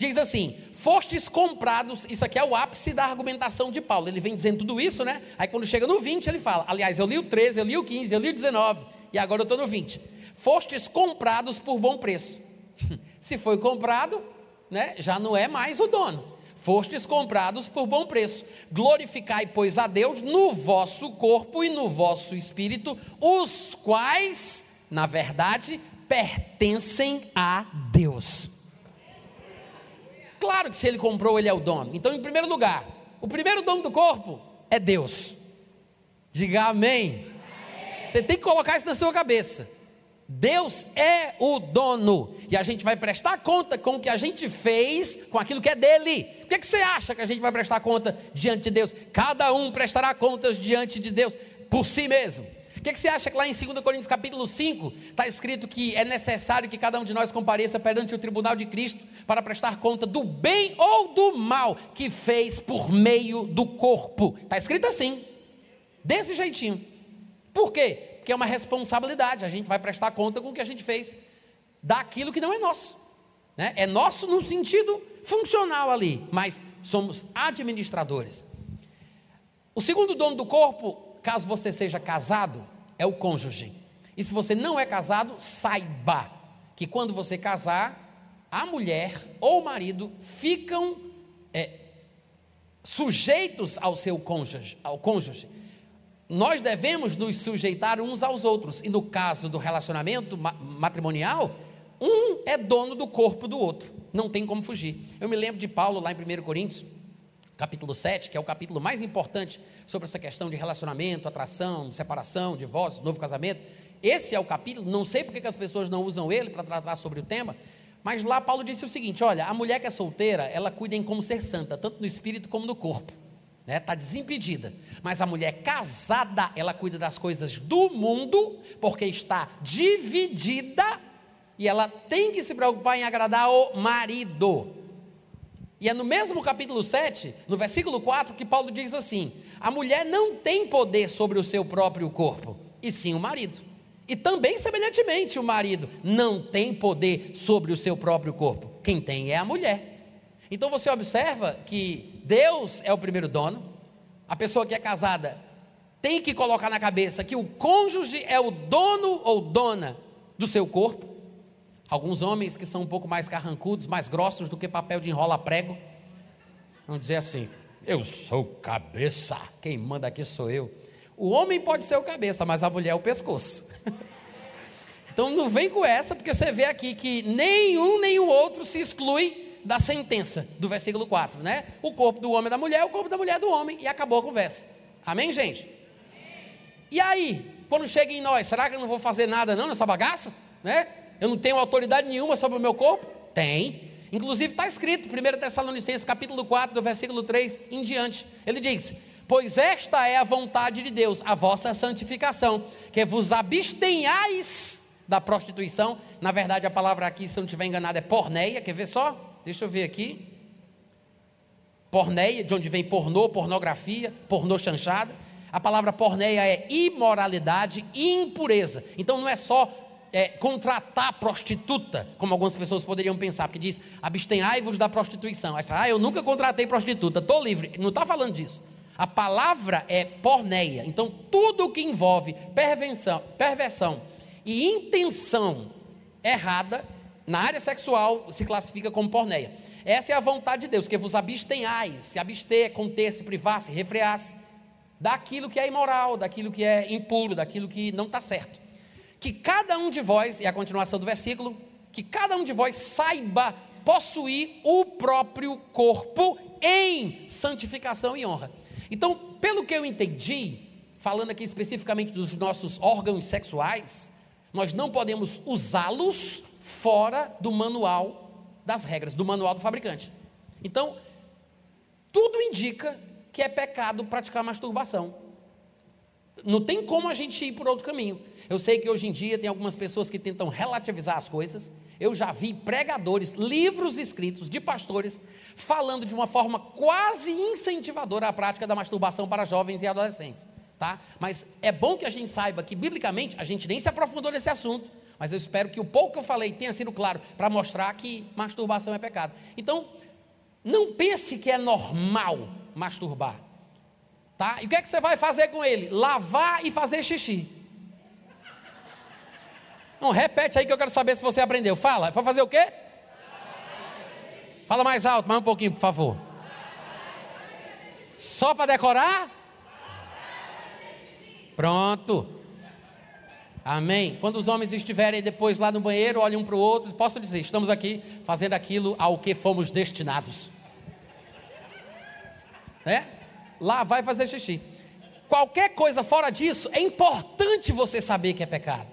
diz assim: Fostes comprados, isso aqui é o ápice da argumentação de Paulo. Ele vem dizendo tudo isso, né? Aí quando chega no 20, ele fala: Aliás, eu li o 13, eu li o 15, eu li o 19, e agora eu estou no 20. Fostes comprados por bom preço. Se foi comprado, né, já não é mais o dono. Fostes comprados por bom preço. Glorificai, pois, a Deus no vosso corpo e no vosso espírito, os quais, na verdade, pertencem a Deus. Claro que se ele comprou, ele é o dono. Então, em primeiro lugar, o primeiro dono do corpo é Deus. Diga amém. amém. Você tem que colocar isso na sua cabeça. Deus é o dono. E a gente vai prestar conta com o que a gente fez, com aquilo que é dele. Por que, que você acha que a gente vai prestar conta diante de Deus? Cada um prestará contas diante de Deus por si mesmo. O que, que, você acha que lá em 2 Coríntios capítulo 5 está escrito que é necessário que cada um de nós compareça perante o tribunal de Cristo para prestar conta do bem ou do mal que fez por meio do corpo? Está escrito assim, desse jeitinho. Por quê? Porque é uma responsabilidade, a gente vai prestar conta com o que a gente fez daquilo que não é nosso. Né? É nosso no sentido funcional ali, mas somos administradores. O segundo dono do corpo caso você seja casado, é o cônjuge. E se você não é casado, saiba que quando você casar, a mulher ou o marido ficam é, sujeitos ao seu cônjuge, ao cônjuge. Nós devemos nos sujeitar uns aos outros. E no caso do relacionamento matrimonial, um é dono do corpo do outro. Não tem como fugir. Eu me lembro de Paulo lá em 1 Coríntios, capítulo 7, que é o capítulo mais importante sobre essa questão de relacionamento, atração, separação, divórcio, novo casamento. Esse é o capítulo, não sei porque que as pessoas não usam ele para tratar sobre o tema, mas lá Paulo disse o seguinte: olha, a mulher que é solteira, ela cuida em como ser santa, tanto no espírito como no corpo. Está né? Tá desimpedida. Mas a mulher casada, ela cuida das coisas do mundo, porque está dividida e ela tem que se preocupar em agradar o marido. E é no mesmo capítulo 7, no versículo 4, que Paulo diz assim: a mulher não tem poder sobre o seu próprio corpo, e sim o marido. E também, semelhantemente, o marido não tem poder sobre o seu próprio corpo. Quem tem é a mulher. Então você observa que Deus é o primeiro dono, a pessoa que é casada tem que colocar na cabeça que o cônjuge é o dono ou dona do seu corpo, Alguns homens que são um pouco mais carrancudos, mais grossos do que papel de enrola prego, vão dizer assim: Eu sou cabeça, quem manda aqui sou eu. O homem pode ser o cabeça, mas a mulher é o pescoço. então não vem com essa, porque você vê aqui que nenhum nem o outro se exclui da sentença do versículo 4, né? O corpo do homem é da mulher, o corpo da mulher é do homem, e acabou a conversa. Amém, gente? E aí, quando chega em nós, será que eu não vou fazer nada não nessa bagaça? Né? Eu não tenho autoridade nenhuma sobre o meu corpo? Tem. Inclusive está escrito, 1 Tessalonicenses capítulo 4, do versículo 3 em diante. Ele diz: Pois esta é a vontade de Deus, a vossa santificação, que vos abstenhais da prostituição. Na verdade, a palavra aqui, se eu não estiver enganado, é porneia. Quer ver só? Deixa eu ver aqui. Porneia, de onde vem pornô, pornografia, pornô chanchada. A palavra porneia é imoralidade e impureza. Então não é só é, contratar prostituta, como algumas pessoas poderiam pensar, porque diz: abstenhai-vos da prostituição. Aí, ah, eu nunca contratei prostituta, estou livre. Não está falando disso. A palavra é porneia. Então, tudo que envolve perversão, perversão e intenção errada na área sexual se classifica como porneia. Essa é a vontade de Deus, que vos abstenhais, se abster, conter, se privar, se refrear daquilo que é imoral, daquilo que é impuro, daquilo que não está certo que cada um de vós, e a continuação do versículo, que cada um de vós saiba possuir o próprio corpo em santificação e honra. Então, pelo que eu entendi, falando aqui especificamente dos nossos órgãos sexuais, nós não podemos usá-los fora do manual das regras, do manual do fabricante. Então, tudo indica que é pecado praticar masturbação. Não tem como a gente ir por outro caminho. Eu sei que hoje em dia tem algumas pessoas que tentam relativizar as coisas Eu já vi pregadores, livros escritos de pastores, falando de uma forma quase incentivadora a prática da masturbação para jovens e adolescentes. Tá? Mas é bom que a gente saiba que, biblicamente, a gente nem se aprofundou nesse assunto, mas eu espero que o pouco que eu falei tenha sido claro para mostrar que masturbação é pecado. Então, não pense que é normal masturbar. Tá? E o que é que você vai fazer com ele? Lavar e fazer xixi. Não, repete aí que eu quero saber se você aprendeu. Fala, é para fazer o quê? Fala mais alto, mais um pouquinho, por favor. Só para decorar? Pronto. Amém. Quando os homens estiverem depois lá no banheiro, olhem um para o outro, posso dizer: estamos aqui fazendo aquilo ao que fomos destinados. É? Lá vai fazer xixi. Qualquer coisa fora disso, é importante você saber que é pecado.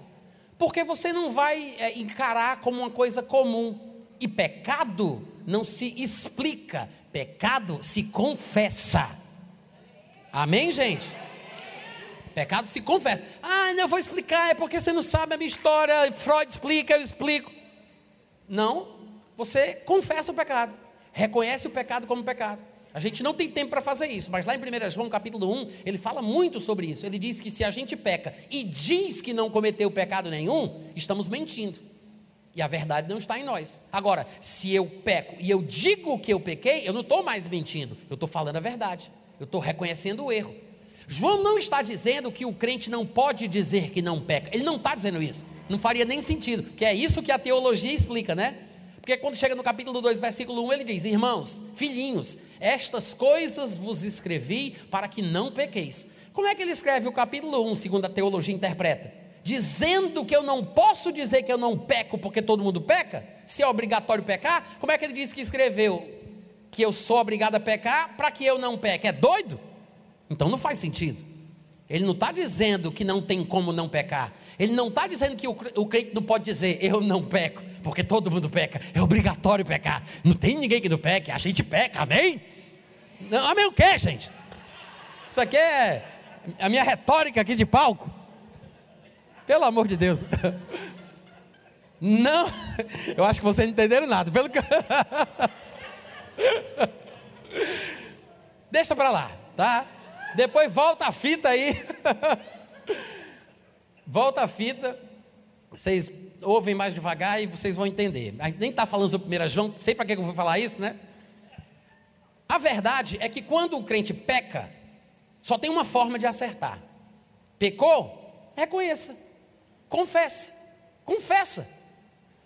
Porque você não vai é, encarar como uma coisa comum. E pecado não se explica, pecado se confessa. Amém, gente? Pecado se confessa. Ah, não vou explicar, é porque você não sabe a minha história. Freud explica, eu explico. Não, você confessa o pecado, reconhece o pecado como pecado. A gente não tem tempo para fazer isso, mas lá em 1 João capítulo 1, ele fala muito sobre isso. Ele diz que se a gente peca e diz que não cometeu pecado nenhum, estamos mentindo. E a verdade não está em nós. Agora, se eu peco e eu digo que eu pequei, eu não estou mais mentindo, eu estou falando a verdade. Eu estou reconhecendo o erro. João não está dizendo que o crente não pode dizer que não peca. Ele não está dizendo isso. Não faria nem sentido, que é isso que a teologia explica, né? Porque quando chega no capítulo 2, versículo 1, ele diz: Irmãos, filhinhos, estas coisas vos escrevi para que não pequeis. Como é que ele escreve o capítulo 1, segundo a teologia interpreta? Dizendo que eu não posso dizer que eu não peco porque todo mundo peca? Se é obrigatório pecar, como é que ele diz que escreveu que eu sou obrigado a pecar para que eu não peque? É doido? Então não faz sentido. Ele não está dizendo que não tem como não pecar. Ele não está dizendo que o, crente não pode dizer eu não peco, porque todo mundo peca. É obrigatório pecar. Não tem ninguém que não peque. A gente peca, amém? Não, amém o quê, gente? Isso aqui é a minha retórica aqui de palco. Pelo amor de Deus. Não, eu acho que vocês não entenderam nada. Pelo que... Deixa para lá, tá? Depois volta a fita aí. volta a fita. Vocês ouvem mais devagar e vocês vão entender. Nem está falando sobre 1 João, sei para que eu vou falar isso, né? A verdade é que quando o crente peca, só tem uma forma de acertar. Pecou? Reconheça. Confesse. Confessa.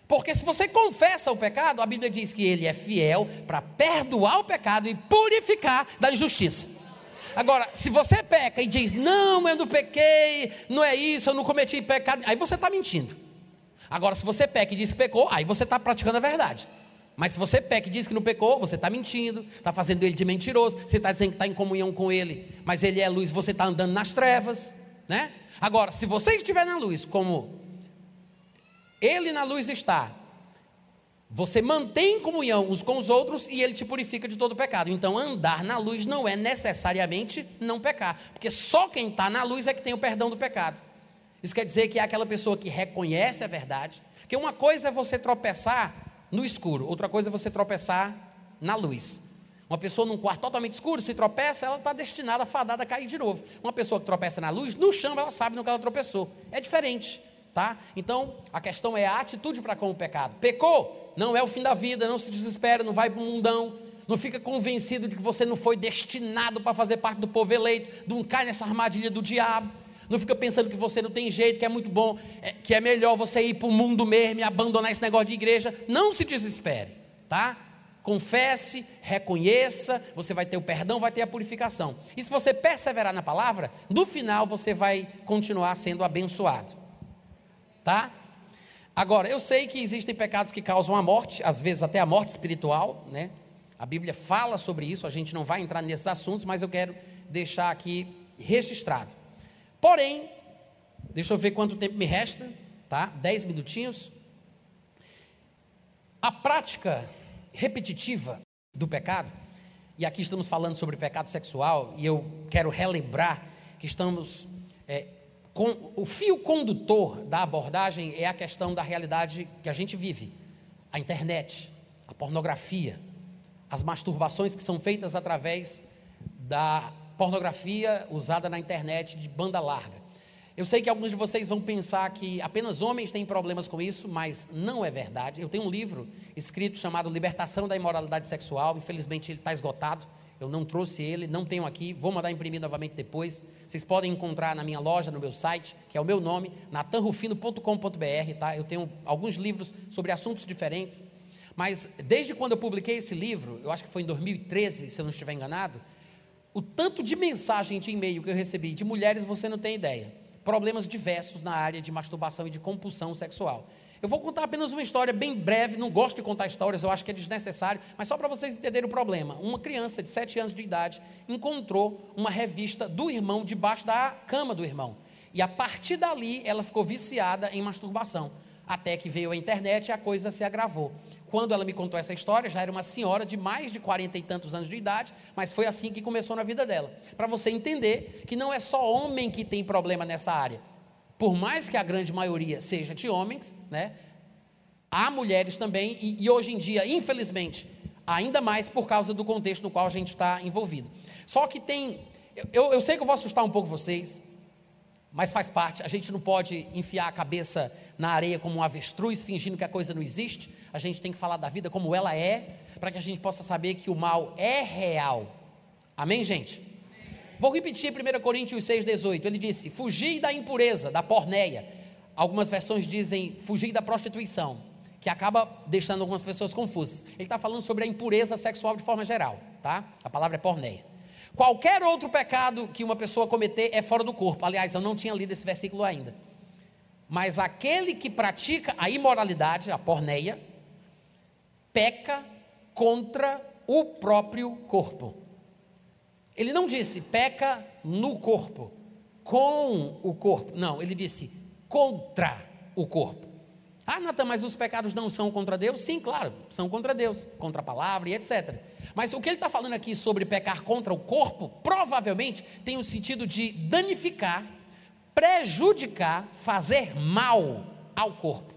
Porque se você confessa o pecado, a Bíblia diz que ele é fiel para perdoar o pecado e purificar da injustiça. Agora, se você peca e diz, não, eu não pequei, não é isso, eu não cometi pecado, aí você está mentindo. Agora, se você peca e diz que pecou, aí você está praticando a verdade. Mas se você peca e diz que não pecou, você está mentindo, está fazendo ele de mentiroso, você está dizendo que está em comunhão com ele, mas ele é luz, você está andando nas trevas, né? Agora, se você estiver na luz, como ele na luz está, você mantém comunhão uns com os outros e ele te purifica de todo pecado. Então, andar na luz não é necessariamente não pecar, porque só quem está na luz é que tem o perdão do pecado. Isso quer dizer que é aquela pessoa que reconhece a verdade. Porque uma coisa é você tropeçar no escuro, outra coisa é você tropeçar na luz. Uma pessoa num quarto totalmente escuro, se tropeça, ela está destinada, fadada a cair de novo. Uma pessoa que tropeça na luz, no chão, ela sabe no que ela tropeçou. É diferente, tá? Então, a questão é a atitude para com o pecado. Pecou? não é o fim da vida, não se desespera, não vai para o mundão, não fica convencido de que você não foi destinado para fazer parte do povo eleito, não cai nessa armadilha do diabo, não fica pensando que você não tem jeito, que é muito bom, é, que é melhor você ir para o mundo mesmo e abandonar esse negócio de igreja, não se desespere, tá? Confesse, reconheça, você vai ter o perdão, vai ter a purificação. E se você perseverar na palavra, no final você vai continuar sendo abençoado. Tá? Agora, eu sei que existem pecados que causam a morte, às vezes até a morte espiritual, né? A Bíblia fala sobre isso, a gente não vai entrar nesses assuntos, mas eu quero deixar aqui registrado. Porém, deixa eu ver quanto tempo me resta, tá? Dez minutinhos. A prática repetitiva do pecado, e aqui estamos falando sobre pecado sexual, e eu quero relembrar que estamos é, com, o fio condutor da abordagem é a questão da realidade que a gente vive. a internet, a pornografia, as masturbações que são feitas através da pornografia usada na internet de banda larga. Eu sei que alguns de vocês vão pensar que apenas homens têm problemas com isso, mas não é verdade. Eu tenho um livro escrito chamado Libertação da Imoralidade Sexual, infelizmente ele está esgotado. Eu não trouxe ele, não tenho aqui, vou mandar imprimir novamente depois. Vocês podem encontrar na minha loja, no meu site, que é o meu nome, natanrufino.com.br, tá? Eu tenho alguns livros sobre assuntos diferentes. Mas desde quando eu publiquei esse livro, eu acho que foi em 2013, se eu não estiver enganado, o tanto de mensagem de e-mail que eu recebi de mulheres, você não tem ideia problemas diversos na área de masturbação e de compulsão sexual. Eu vou contar apenas uma história bem breve, não gosto de contar histórias, eu acho que é desnecessário, mas só para vocês entenderem o problema. Uma criança de 7 anos de idade encontrou uma revista do irmão debaixo da cama do irmão. E a partir dali ela ficou viciada em masturbação. Até que veio a internet e a coisa se agravou. Quando ela me contou essa história, já era uma senhora de mais de 40 e tantos anos de idade, mas foi assim que começou na vida dela. Para você entender que não é só homem que tem problema nessa área. Por mais que a grande maioria seja de homens, né? Há mulheres também, e, e hoje em dia, infelizmente, ainda mais por causa do contexto no qual a gente está envolvido. Só que tem. Eu, eu sei que eu vou assustar um pouco vocês, mas faz parte. A gente não pode enfiar a cabeça na areia como um avestruz, fingindo que a coisa não existe a gente tem que falar da vida como ela é, para que a gente possa saber que o mal é real. Amém, gente? Vou repetir 1 Coríntios 6,18. Ele disse: Fugir da impureza, da porneia. Algumas versões dizem fugir da prostituição, que acaba deixando algumas pessoas confusas. Ele está falando sobre a impureza sexual de forma geral, tá? A palavra é porneia. Qualquer outro pecado que uma pessoa cometer é fora do corpo. Aliás, eu não tinha lido esse versículo ainda. Mas aquele que pratica a imoralidade, a porneia, peca contra o próprio corpo. Ele não disse peca no corpo, com o corpo. Não, ele disse contra o corpo. Ah, Natan, mas os pecados não são contra Deus? Sim, claro, são contra Deus, contra a palavra e etc. Mas o que ele está falando aqui sobre pecar contra o corpo, provavelmente tem o sentido de danificar, prejudicar, fazer mal ao corpo.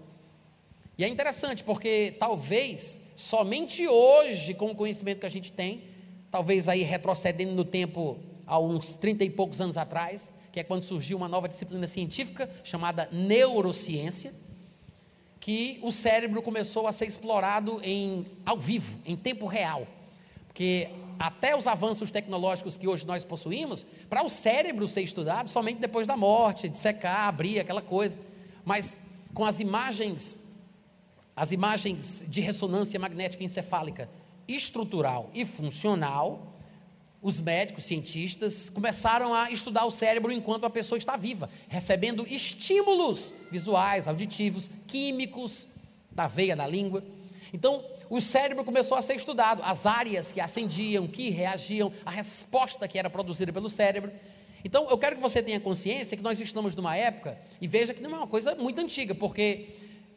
E é interessante porque talvez somente hoje, com o conhecimento que a gente tem, talvez aí retrocedendo no tempo há uns 30 e poucos anos atrás, que é quando surgiu uma nova disciplina científica chamada neurociência, que o cérebro começou a ser explorado em ao vivo, em tempo real. Porque até os avanços tecnológicos que hoje nós possuímos, para o cérebro ser estudado somente depois da morte, de secar, abrir, aquela coisa. Mas com as imagens as imagens de ressonância magnética encefálica estrutural e funcional, os médicos, cientistas, começaram a estudar o cérebro enquanto a pessoa está viva, recebendo estímulos visuais, auditivos, químicos, da veia, da língua. Então, o cérebro começou a ser estudado, as áreas que acendiam, que reagiam, a resposta que era produzida pelo cérebro. Então, eu quero que você tenha consciência que nós estamos numa época, e veja que não é uma coisa muito antiga, porque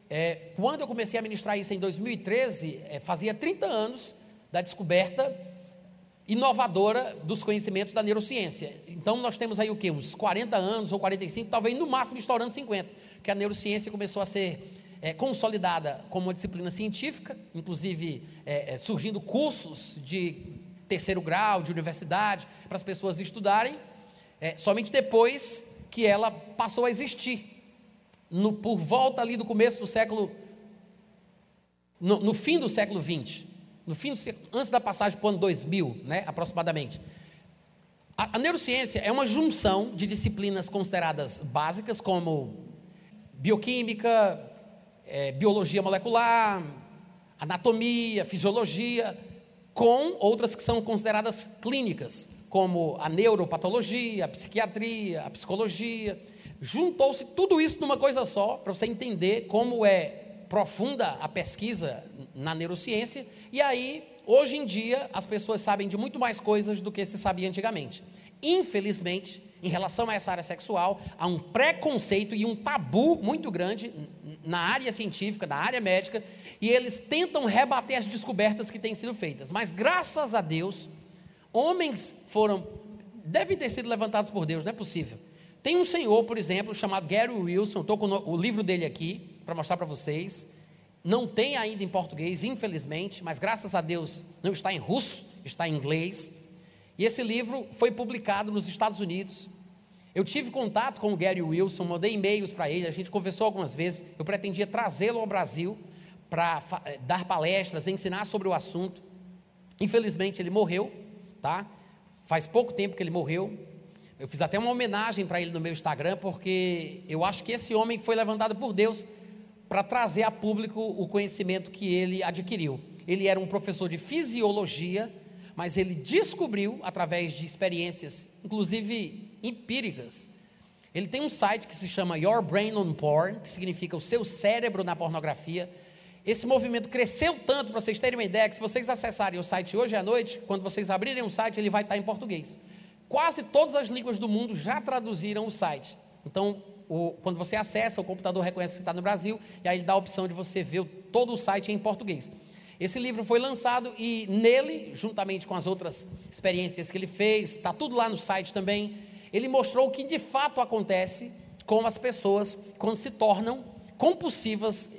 é, quando eu comecei a ministrar isso em 2013, é, fazia 30 anos da descoberta inovadora dos conhecimentos da neurociência. Então nós temos aí o que? Uns 40 anos ou 45, talvez no máximo estourando 50, que a neurociência começou a ser é, consolidada como uma disciplina científica, inclusive é, é, surgindo cursos de terceiro grau, de universidade, para as pessoas estudarem, é, somente depois que ela passou a existir no, por volta ali do começo do século, no, no fim do século 20, no fim do, antes da passagem para o ano 2000, né, aproximadamente. A, a neurociência é uma junção de disciplinas consideradas básicas, como bioquímica, é, biologia molecular, anatomia, fisiologia, com outras que são consideradas clínicas, como a neuropatologia, a psiquiatria, a psicologia. Juntou-se tudo isso numa coisa só, para você entender como é profunda a pesquisa na neurociência. E aí, hoje em dia, as pessoas sabem de muito mais coisas do que se sabia antigamente. Infelizmente, em relação a essa área sexual, há um preconceito e um tabu muito grande na área científica, na área médica, e eles tentam rebater as descobertas que têm sido feitas. Mas graças a Deus, homens foram, devem ter sido levantados por Deus, não é possível tem um senhor, por exemplo, chamado Gary Wilson, estou com o livro dele aqui para mostrar para vocês. Não tem ainda em português, infelizmente, mas graças a Deus não está em russo, está em inglês. E esse livro foi publicado nos Estados Unidos. Eu tive contato com o Gary Wilson, mandei e-mails para ele, a gente conversou algumas vezes. Eu pretendia trazê-lo ao Brasil para eh, dar palestras, ensinar sobre o assunto. Infelizmente ele morreu, tá? Faz pouco tempo que ele morreu. Eu fiz até uma homenagem para ele no meu Instagram, porque eu acho que esse homem foi levantado por Deus para trazer a público o conhecimento que ele adquiriu. Ele era um professor de fisiologia, mas ele descobriu, através de experiências, inclusive empíricas, ele tem um site que se chama Your Brain on Porn, que significa o seu cérebro na pornografia. Esse movimento cresceu tanto, para vocês terem uma ideia, que se vocês acessarem o site hoje à noite, quando vocês abrirem o site, ele vai estar em português. Quase todas as línguas do mundo já traduziram o site. Então, o, quando você acessa, o computador reconhece que está no Brasil, e aí ele dá a opção de você ver todo o site em português. Esse livro foi lançado e nele, juntamente com as outras experiências que ele fez, está tudo lá no site também, ele mostrou o que de fato acontece com as pessoas quando se tornam compulsivas,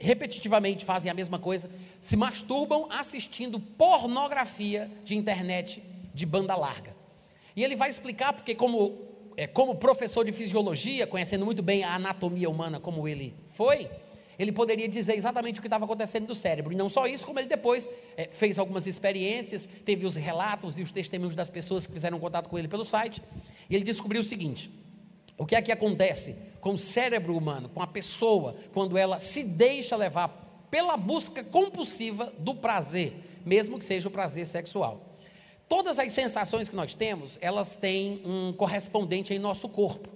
repetitivamente fazem a mesma coisa, se masturbam assistindo pornografia de internet de banda larga. E ele vai explicar porque como é, como professor de fisiologia, conhecendo muito bem a anatomia humana como ele foi, ele poderia dizer exatamente o que estava acontecendo no cérebro. E não só isso, como ele depois é, fez algumas experiências, teve os relatos e os testemunhos das pessoas que fizeram contato com ele pelo site, e ele descobriu o seguinte: o que é que acontece com o cérebro humano, com a pessoa, quando ela se deixa levar pela busca compulsiva do prazer, mesmo que seja o prazer sexual. Todas as sensações que nós temos, elas têm um correspondente em nosso corpo.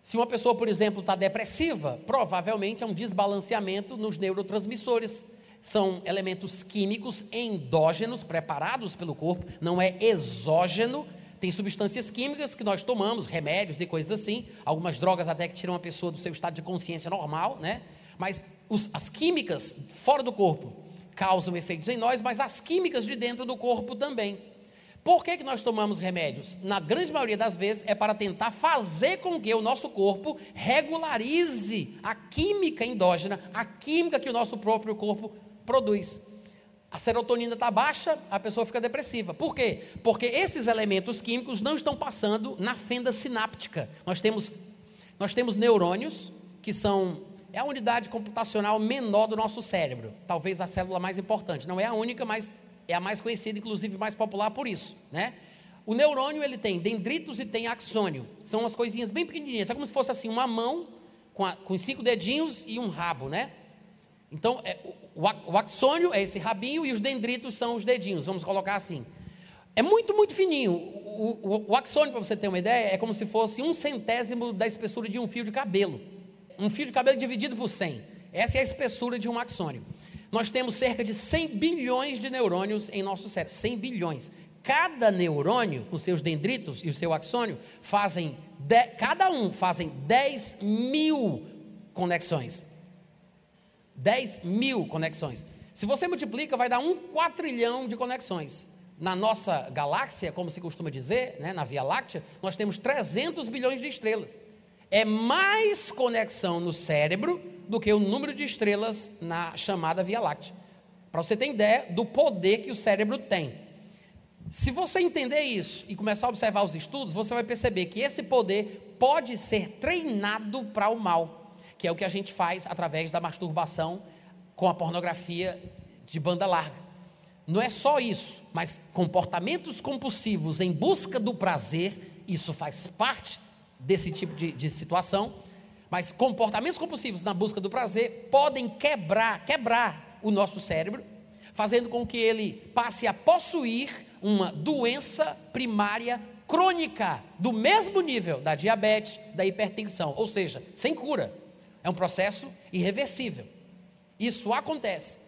Se uma pessoa, por exemplo, está depressiva, provavelmente é um desbalanceamento nos neurotransmissores. São elementos químicos endógenos preparados pelo corpo, não é exógeno. Tem substâncias químicas que nós tomamos, remédios e coisas assim, algumas drogas até que tiram a pessoa do seu estado de consciência normal, né? Mas os, as químicas fora do corpo causam efeitos em nós, mas as químicas de dentro do corpo também. Por que, que nós tomamos remédios? Na grande maioria das vezes é para tentar fazer com que o nosso corpo regularize a química endógena, a química que o nosso próprio corpo produz. A serotonina está baixa, a pessoa fica depressiva. Por quê? Porque esses elementos químicos não estão passando na fenda sináptica. Nós temos, nós temos neurônios, que são é a unidade computacional menor do nosso cérebro, talvez a célula mais importante. Não é a única, mas é a mais conhecida, inclusive mais popular por isso, né? O neurônio ele tem dendritos e tem axônio. São umas coisinhas bem pequenininhas, é como se fosse assim uma mão com, a, com cinco dedinhos e um rabo, né? Então, é, o, o axônio é esse rabinho e os dendritos são os dedinhos, vamos colocar assim. É muito, muito fininho. O, o, o axônio, para você ter uma ideia, é como se fosse um centésimo da espessura de um fio de cabelo. Um fio de cabelo dividido por 100. Essa é a espessura de um axônio. Nós temos cerca de 100 bilhões de neurônios em nosso cérebro, 100 bilhões. Cada neurônio, com seus dendritos e o seu axônio, fazem, de, cada um fazem 10 mil conexões. 10 mil conexões. Se você multiplica, vai dar um quatrilhão de conexões. Na nossa galáxia, como se costuma dizer, né, na Via Láctea, nós temos 300 bilhões de estrelas. É mais conexão no cérebro do que o número de estrelas na chamada Via Láctea. Para você ter ideia do poder que o cérebro tem. Se você entender isso e começar a observar os estudos, você vai perceber que esse poder pode ser treinado para o mal, que é o que a gente faz através da masturbação com a pornografia de banda larga. Não é só isso, mas comportamentos compulsivos em busca do prazer, isso faz parte desse tipo de, de situação mas comportamentos compulsivos na busca do prazer podem quebrar, quebrar o nosso cérebro, fazendo com que ele passe a possuir uma doença primária crônica do mesmo nível da diabetes, da hipertensão, ou seja, sem cura. É um processo irreversível. Isso acontece.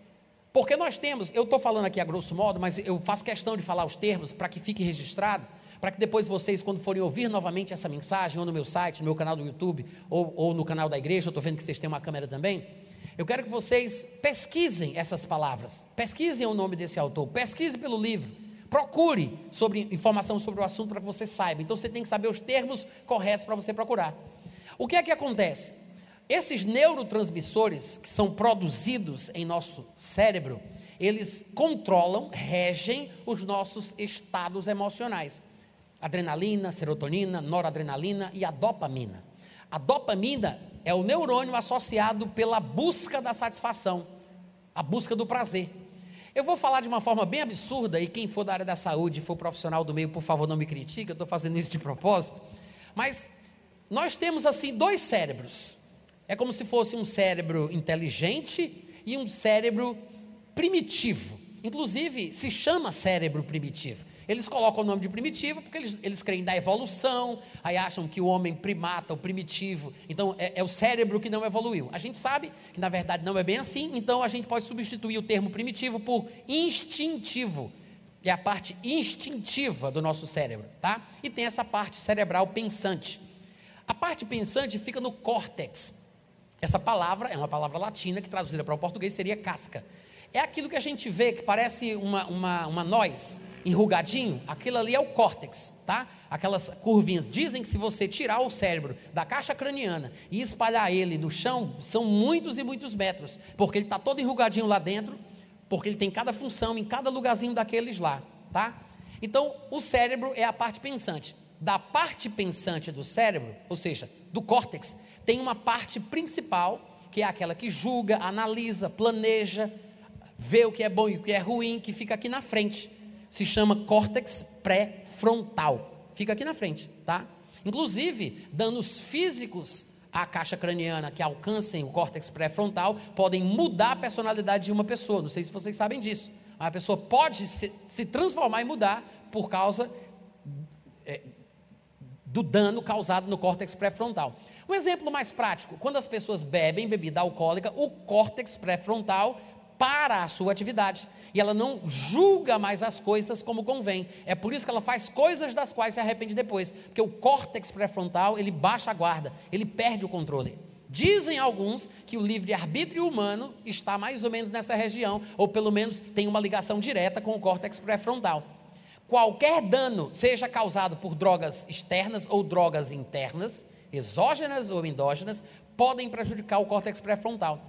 Porque nós temos, eu estou falando aqui a grosso modo, mas eu faço questão de falar os termos para que fique registrado para que depois vocês, quando forem ouvir novamente essa mensagem, ou no meu site, no meu canal do YouTube, ou, ou no canal da igreja, eu estou vendo que vocês têm uma câmera também, eu quero que vocês pesquisem essas palavras, pesquisem o nome desse autor, pesquise pelo livro, procure sobre informação sobre o assunto para que você saiba. Então você tem que saber os termos corretos para você procurar. O que é que acontece? Esses neurotransmissores que são produzidos em nosso cérebro, eles controlam, regem os nossos estados emocionais. Adrenalina, serotonina, noradrenalina e a dopamina. A dopamina é o neurônio associado pela busca da satisfação, a busca do prazer. Eu vou falar de uma forma bem absurda, e quem for da área da saúde, for profissional do meio, por favor, não me critique, eu estou fazendo isso de propósito. Mas nós temos assim dois cérebros. É como se fosse um cérebro inteligente e um cérebro primitivo. Inclusive, se chama cérebro primitivo. Eles colocam o nome de primitivo porque eles, eles creem na evolução, aí acham que o homem primata, o primitivo, então é, é o cérebro que não evoluiu. A gente sabe que na verdade não é bem assim, então a gente pode substituir o termo primitivo por instintivo. É a parte instintiva do nosso cérebro, tá? E tem essa parte cerebral pensante. A parte pensante fica no córtex. Essa palavra é uma palavra latina que traduzida para o português seria casca. É aquilo que a gente vê que parece uma, uma, uma noz enrugadinho, aquilo ali é o córtex, tá? Aquelas curvinhas. Dizem que se você tirar o cérebro da caixa craniana e espalhar ele no chão, são muitos e muitos metros, porque ele está todo enrugadinho lá dentro, porque ele tem cada função em cada lugarzinho daqueles lá, tá? Então, o cérebro é a parte pensante. Da parte pensante do cérebro, ou seja, do córtex, tem uma parte principal, que é aquela que julga, analisa, planeja, vê o que é bom e o que é ruim, que fica aqui na frente se chama córtex pré-frontal. Fica aqui na frente, tá? Inclusive, danos físicos à caixa craniana que alcancem o córtex pré-frontal podem mudar a personalidade de uma pessoa. Não sei se vocês sabem disso. A pessoa pode se, se transformar e mudar por causa é, do dano causado no córtex pré-frontal. Um exemplo mais prático: quando as pessoas bebem bebida alcoólica, o córtex pré-frontal para a sua atividade e ela não julga mais as coisas como convém. É por isso que ela faz coisas das quais se arrepende depois, porque o córtex pré-frontal, ele baixa a guarda, ele perde o controle. Dizem alguns que o livre-arbítrio humano está mais ou menos nessa região, ou pelo menos tem uma ligação direta com o córtex pré-frontal. Qualquer dano, seja causado por drogas externas ou drogas internas, exógenas ou endógenas, podem prejudicar o córtex pré-frontal.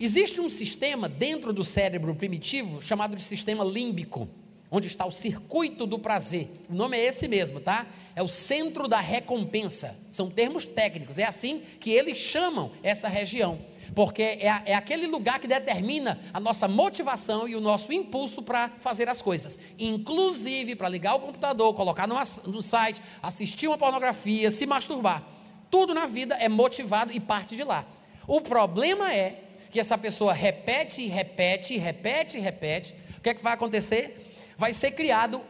Existe um sistema dentro do cérebro primitivo chamado de sistema límbico, onde está o circuito do prazer. O nome é esse mesmo, tá? É o centro da recompensa. São termos técnicos. É assim que eles chamam essa região. Porque é, é aquele lugar que determina a nossa motivação e o nosso impulso para fazer as coisas. Inclusive para ligar o computador, colocar no, no site, assistir uma pornografia, se masturbar. Tudo na vida é motivado e parte de lá. O problema é que essa pessoa repete, repete, repete, repete, o que é que vai acontecer? Vai ser criado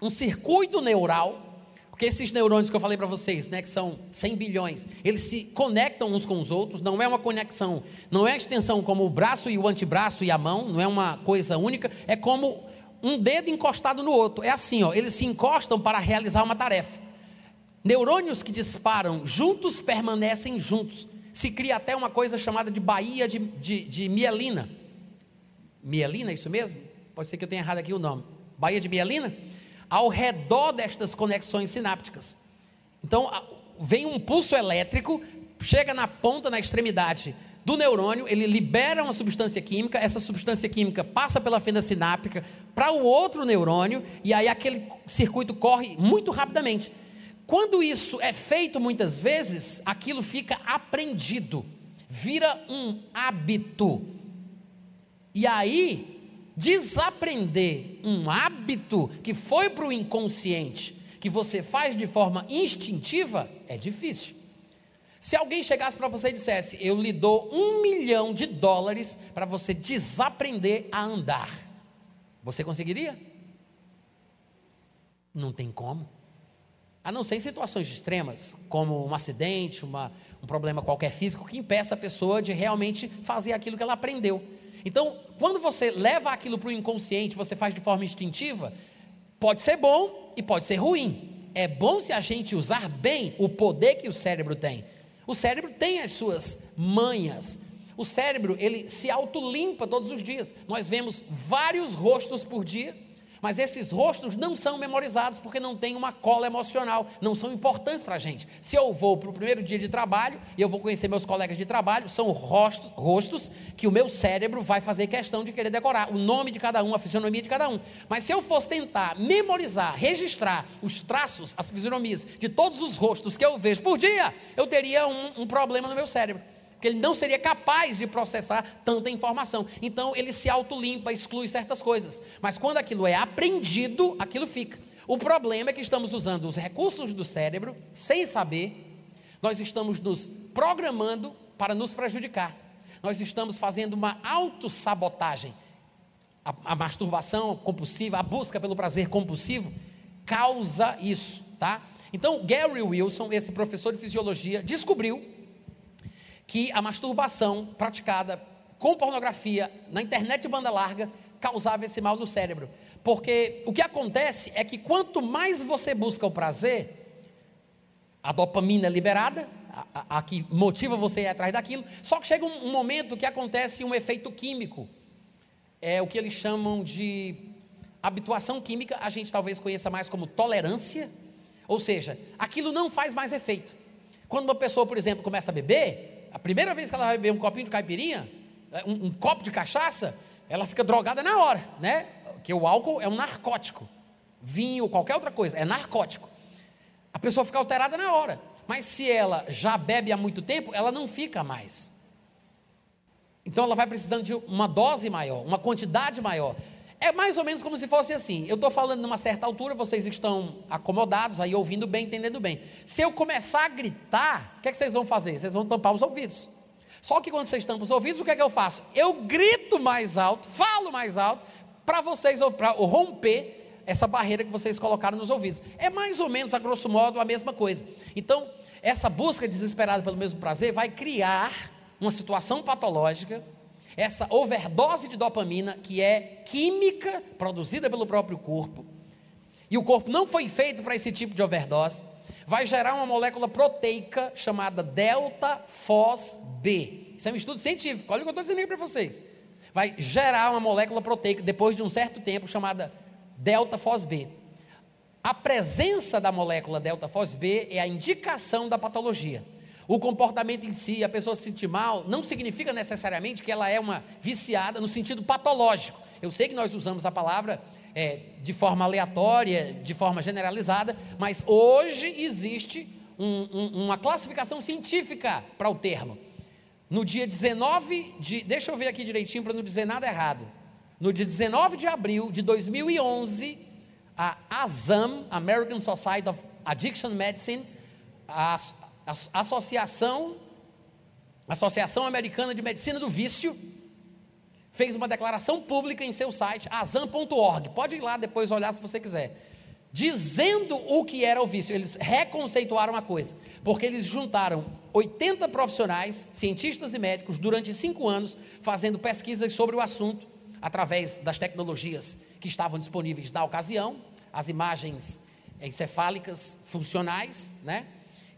um circuito neural, porque esses neurônios que eu falei para vocês, né, que são 100 bilhões, eles se conectam uns com os outros, não é uma conexão, não é extensão como o braço e o antebraço e a mão, não é uma coisa única, é como um dedo encostado no outro. É assim, ó, eles se encostam para realizar uma tarefa. Neurônios que disparam juntos permanecem juntos se cria até uma coisa chamada de baía de, de, de mielina. Mielina, é isso mesmo? Pode ser que eu tenha errado aqui o nome. Baía de mielina? Ao redor destas conexões sinápticas. Então, vem um pulso elétrico, chega na ponta, na extremidade do neurônio, ele libera uma substância química, essa substância química passa pela fenda sináptica para o outro neurônio, e aí aquele circuito corre muito rapidamente. Quando isso é feito muitas vezes, aquilo fica aprendido, vira um hábito. E aí, desaprender um hábito que foi para o inconsciente, que você faz de forma instintiva, é difícil. Se alguém chegasse para você e dissesse: Eu lhe dou um milhão de dólares para você desaprender a andar, você conseguiria? Não tem como. A não ser em situações extremas, como um acidente, uma, um problema qualquer físico, que impeça a pessoa de realmente fazer aquilo que ela aprendeu. Então, quando você leva aquilo para o inconsciente, você faz de forma instintiva, pode ser bom e pode ser ruim. É bom se a gente usar bem o poder que o cérebro tem. O cérebro tem as suas manhas. O cérebro, ele se autolimpa todos os dias. Nós vemos vários rostos por dia Mas esses rostos não são memorizados porque não tem uma cola emocional, não são importantes para a gente. Se eu vou para o primeiro dia de trabalho e eu vou conhecer meus colegas de trabalho, são rostos, rostos que o meu cérebro vai fazer questão de querer decorar, o nome de cada um, a fisionomia de cada um. Mas se eu fosse tentar memorizar, registrar os traços, as fisionomias de todos os rostos que eu vejo por dia, eu teria um, um problema no meu cérebro que ele não seria capaz de processar tanta informação. Então ele se autolimpa, exclui certas coisas. Mas quando aquilo é aprendido, aquilo fica. O problema é que estamos usando os recursos do cérebro sem saber, nós estamos nos programando para nos prejudicar. Nós estamos fazendo uma autossabotagem. A, a masturbação compulsiva, a busca pelo prazer compulsivo, causa isso, tá? Então, Gary Wilson, esse professor de fisiologia, descobriu que a masturbação praticada com pornografia na internet banda larga causava esse mal no cérebro. Porque o que acontece é que quanto mais você busca o prazer, a dopamina é liberada, a, a, a que motiva você a ir atrás daquilo, só que chega um, um momento que acontece um efeito químico. É o que eles chamam de habituação química, a gente talvez conheça mais como tolerância, ou seja, aquilo não faz mais efeito. Quando uma pessoa, por exemplo, começa a beber, a primeira vez que ela vai beber um copinho de caipirinha, é, um, um copo de cachaça, ela fica drogada na hora, né? Porque o álcool é um narcótico. Vinho, qualquer outra coisa, é narcótico. A pessoa fica alterada na hora. Mas se ela já bebe há muito tempo, ela não fica mais. Então ela vai precisando de uma dose maior, uma quantidade maior. É mais ou menos como se fosse assim. Eu estou falando numa certa altura, vocês estão acomodados, aí ouvindo bem, entendendo bem. Se eu começar a gritar, o que, é que vocês vão fazer? Vocês vão tampar os ouvidos. Só que quando vocês tampam os ouvidos, o que é que eu faço? Eu grito mais alto, falo mais alto, para vocês para romper essa barreira que vocês colocaram nos ouvidos. É mais ou menos, a grosso modo, a mesma coisa. Então, essa busca desesperada pelo mesmo prazer vai criar uma situação patológica essa overdose de dopamina, que é química produzida pelo próprio corpo, e o corpo não foi feito para esse tipo de overdose, vai gerar uma molécula proteica chamada delta-FOS-B. Isso é um estudo científico, olha o que eu estou dizendo aí para vocês. Vai gerar uma molécula proteica depois de um certo tempo chamada delta-FOS-B. A presença da molécula delta-FOS-B é a indicação da patologia. O comportamento em si, a pessoa se sentir mal, não significa necessariamente que ela é uma viciada no sentido patológico. Eu sei que nós usamos a palavra é, de forma aleatória, de forma generalizada, mas hoje existe um, um, uma classificação científica para o termo. No dia 19 de. Deixa eu ver aqui direitinho para não dizer nada errado. No dia 19 de abril de 2011, a ASAM, American Society of Addiction Medicine, a a Associação, Associação Americana de Medicina do Vício, fez uma declaração pública em seu site, azam.org. Pode ir lá depois olhar se você quiser. Dizendo o que era o vício, eles reconceituaram a coisa, porque eles juntaram 80 profissionais, cientistas e médicos, durante cinco anos, fazendo pesquisas sobre o assunto, através das tecnologias que estavam disponíveis na ocasião, as imagens encefálicas funcionais, né?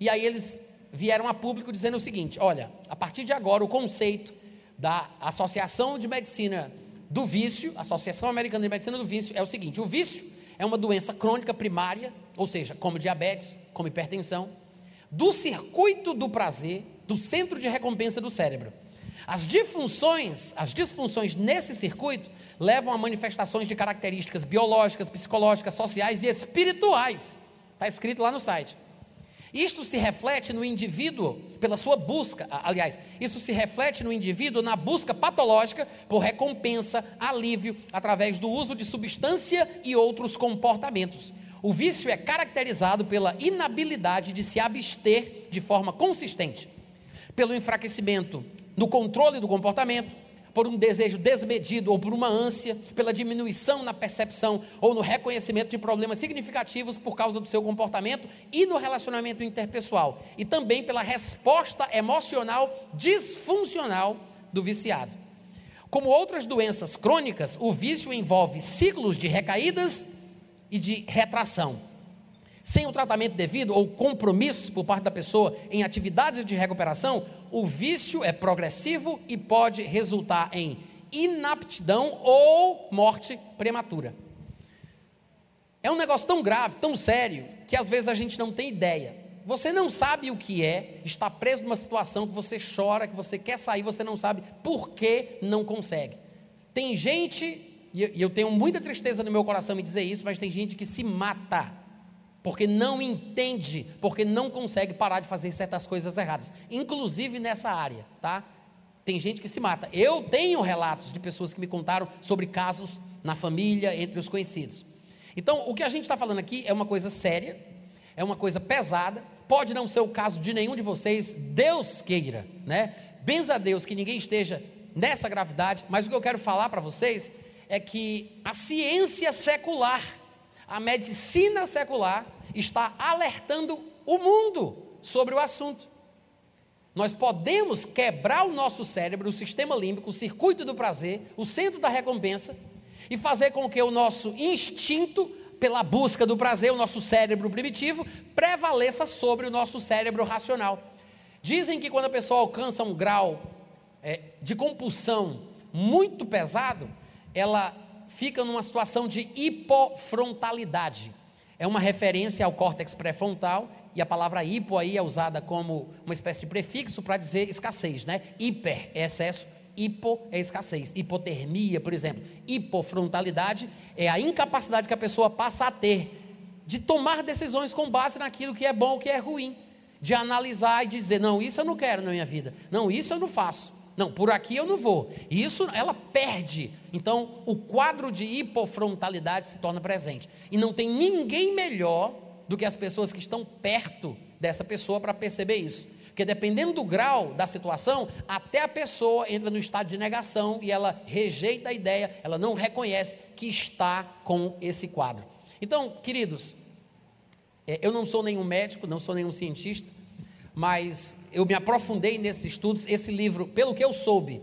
E aí eles vieram a público dizendo o seguinte: olha, a partir de agora o conceito da Associação de Medicina do Vício, Associação Americana de Medicina do Vício, é o seguinte: o vício é uma doença crônica primária, ou seja, como diabetes, como hipertensão, do circuito do prazer, do centro de recompensa do cérebro. As disfunções, as disfunções nesse circuito levam a manifestações de características biológicas, psicológicas, sociais e espirituais. Está escrito lá no site. Isto se reflete no indivíduo pela sua busca, aliás, isso se reflete no indivíduo na busca patológica por recompensa, alívio, através do uso de substância e outros comportamentos. O vício é caracterizado pela inabilidade de se abster de forma consistente, pelo enfraquecimento no controle do comportamento, por um desejo desmedido ou por uma ânsia, pela diminuição na percepção ou no reconhecimento de problemas significativos por causa do seu comportamento e no relacionamento interpessoal, e também pela resposta emocional disfuncional do viciado. Como outras doenças crônicas, o vício envolve ciclos de recaídas e de retração. Sem o tratamento devido ou compromisso por parte da pessoa em atividades de recuperação, o vício é progressivo e pode resultar em inaptidão ou morte prematura. É um negócio tão grave, tão sério, que às vezes a gente não tem ideia. Você não sabe o que é estar preso numa situação que você chora, que você quer sair, você não sabe por que não consegue. Tem gente, e eu tenho muita tristeza no meu coração em dizer isso, mas tem gente que se mata porque não entende, porque não consegue parar de fazer certas coisas erradas, inclusive nessa área, tá? Tem gente que se mata. Eu tenho relatos de pessoas que me contaram sobre casos na família, entre os conhecidos. Então, o que a gente está falando aqui é uma coisa séria, é uma coisa pesada, pode não ser o caso de nenhum de vocês, Deus queira, né? Benza a Deus que ninguém esteja nessa gravidade, mas o que eu quero falar para vocês é que a ciência secular, a medicina secular, está alertando o mundo sobre o assunto. Nós podemos quebrar o nosso cérebro, o sistema límbico, o circuito do prazer, o centro da recompensa, e fazer com que o nosso instinto pela busca do prazer, o nosso cérebro primitivo, prevaleça sobre o nosso cérebro racional. Dizem que quando a pessoa alcança um grau é, de compulsão muito pesado, ela fica numa situação de hipofrontalidade. É uma referência ao córtex pré-frontal, e a palavra hipo aí é usada como uma espécie de prefixo para dizer escassez, né? Hiper é excesso, hipo é escassez. Hipotermia, por exemplo. Hipofrontalidade é a incapacidade que a pessoa passa a ter de tomar decisões com base naquilo que é bom ou que é ruim. De analisar e dizer, não, isso eu não quero na minha vida. Não, isso eu não faço. Não, por aqui eu não vou. Isso ela perde. Então, o quadro de hipofrontalidade se torna presente. E não tem ninguém melhor do que as pessoas que estão perto dessa pessoa para perceber isso. Porque dependendo do grau da situação, até a pessoa entra no estado de negação e ela rejeita a ideia, ela não reconhece que está com esse quadro. Então, queridos, é, eu não sou nenhum médico, não sou nenhum cientista, mas eu me aprofundei nesses estudos. Esse livro, pelo que eu soube,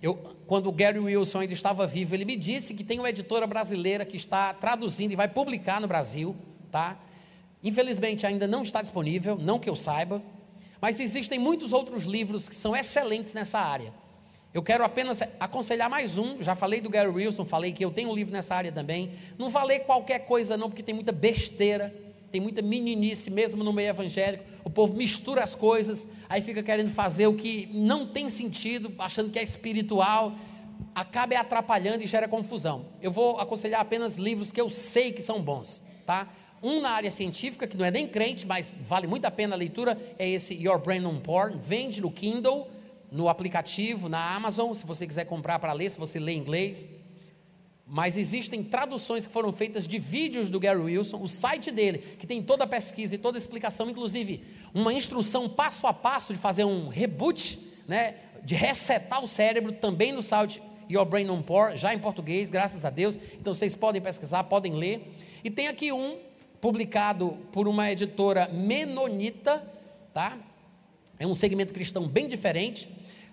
eu, quando o Gary Wilson ainda estava vivo, ele me disse que tem uma editora brasileira que está traduzindo e vai publicar no Brasil, tá? Infelizmente ainda não está disponível, não que eu saiba, mas existem muitos outros livros que são excelentes nessa área. Eu quero apenas aconselhar mais um. Já falei do Gary Wilson, falei que eu tenho um livro nessa área também. Não falei qualquer coisa, não, porque tem muita besteira, tem muita meninice, mesmo no meio evangélico. O povo mistura as coisas, aí fica querendo fazer o que não tem sentido, achando que é espiritual, acaba atrapalhando e gera confusão. Eu vou aconselhar apenas livros que eu sei que são bons, tá? Um na área científica, que não é nem crente, mas vale muito a pena a leitura, é esse Your Brain on Porn. Vende no Kindle, no aplicativo, na Amazon, se você quiser comprar para ler, se você lê inglês. Mas existem traduções que foram feitas de vídeos do Gary Wilson, o site dele, que tem toda a pesquisa e toda a explicação, inclusive uma instrução passo a passo de fazer um reboot, né, de resetar o cérebro também no site Your Brain on Porn, já em português, graças a Deus. Então vocês podem pesquisar, podem ler. E tem aqui um publicado por uma editora menonita, tá? É um segmento cristão bem diferente.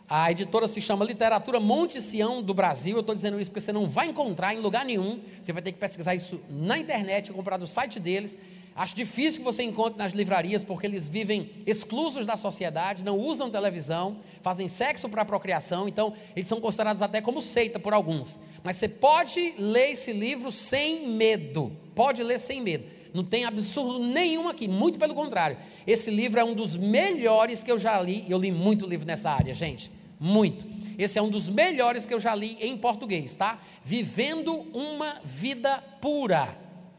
A editora se chama Literatura Monte Sião do Brasil. Eu estou dizendo isso porque você não vai encontrar em lugar nenhum. Você vai ter que pesquisar isso na internet, comprar no site deles. Acho difícil que você encontre nas livrarias, porque eles vivem exclusos da sociedade, não usam televisão, fazem sexo para procriação, então eles são considerados até como seita por alguns. Mas você pode ler esse livro sem medo. Pode ler sem medo. Não tem absurdo nenhum aqui, muito pelo contrário. Esse livro é um dos melhores que eu já li. Eu li muito livro nessa área, gente. Muito. Esse é um dos melhores que eu já li em português, tá? Vivendo uma vida pura.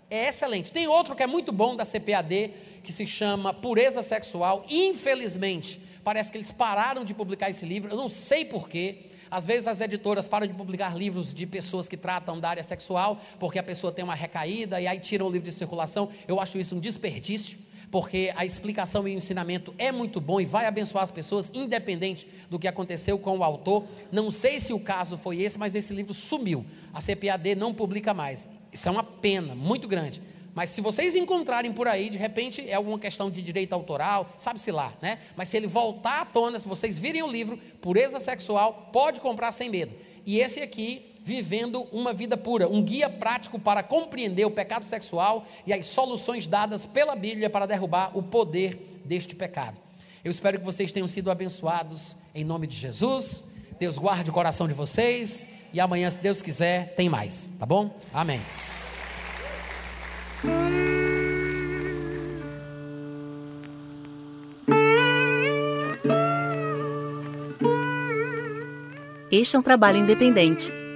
É excelente. Tem outro que é muito bom da CPAD, que se chama Pureza Sexual. Infelizmente, parece que eles pararam de publicar esse livro. Eu não sei porquê. Às vezes as editoras param de publicar livros de pessoas que tratam da área sexual, porque a pessoa tem uma recaída e aí tiram o livro de circulação. Eu acho isso um desperdício, porque a explicação e o ensinamento é muito bom e vai abençoar as pessoas, independente do que aconteceu com o autor. Não sei se o caso foi esse, mas esse livro sumiu. A CPAD não publica mais. Isso é uma pena muito grande. Mas se vocês encontrarem por aí, de repente é alguma questão de direito autoral, sabe-se lá, né? Mas se ele voltar à tona, se vocês virem o livro, Pureza Sexual, pode comprar sem medo. E esse aqui, Vivendo uma Vida Pura, um guia prático para compreender o pecado sexual e as soluções dadas pela Bíblia para derrubar o poder deste pecado. Eu espero que vocês tenham sido abençoados em nome de Jesus. Deus guarde o coração de vocês. E amanhã, se Deus quiser, tem mais, tá bom? Amém. Este é um trabalho independente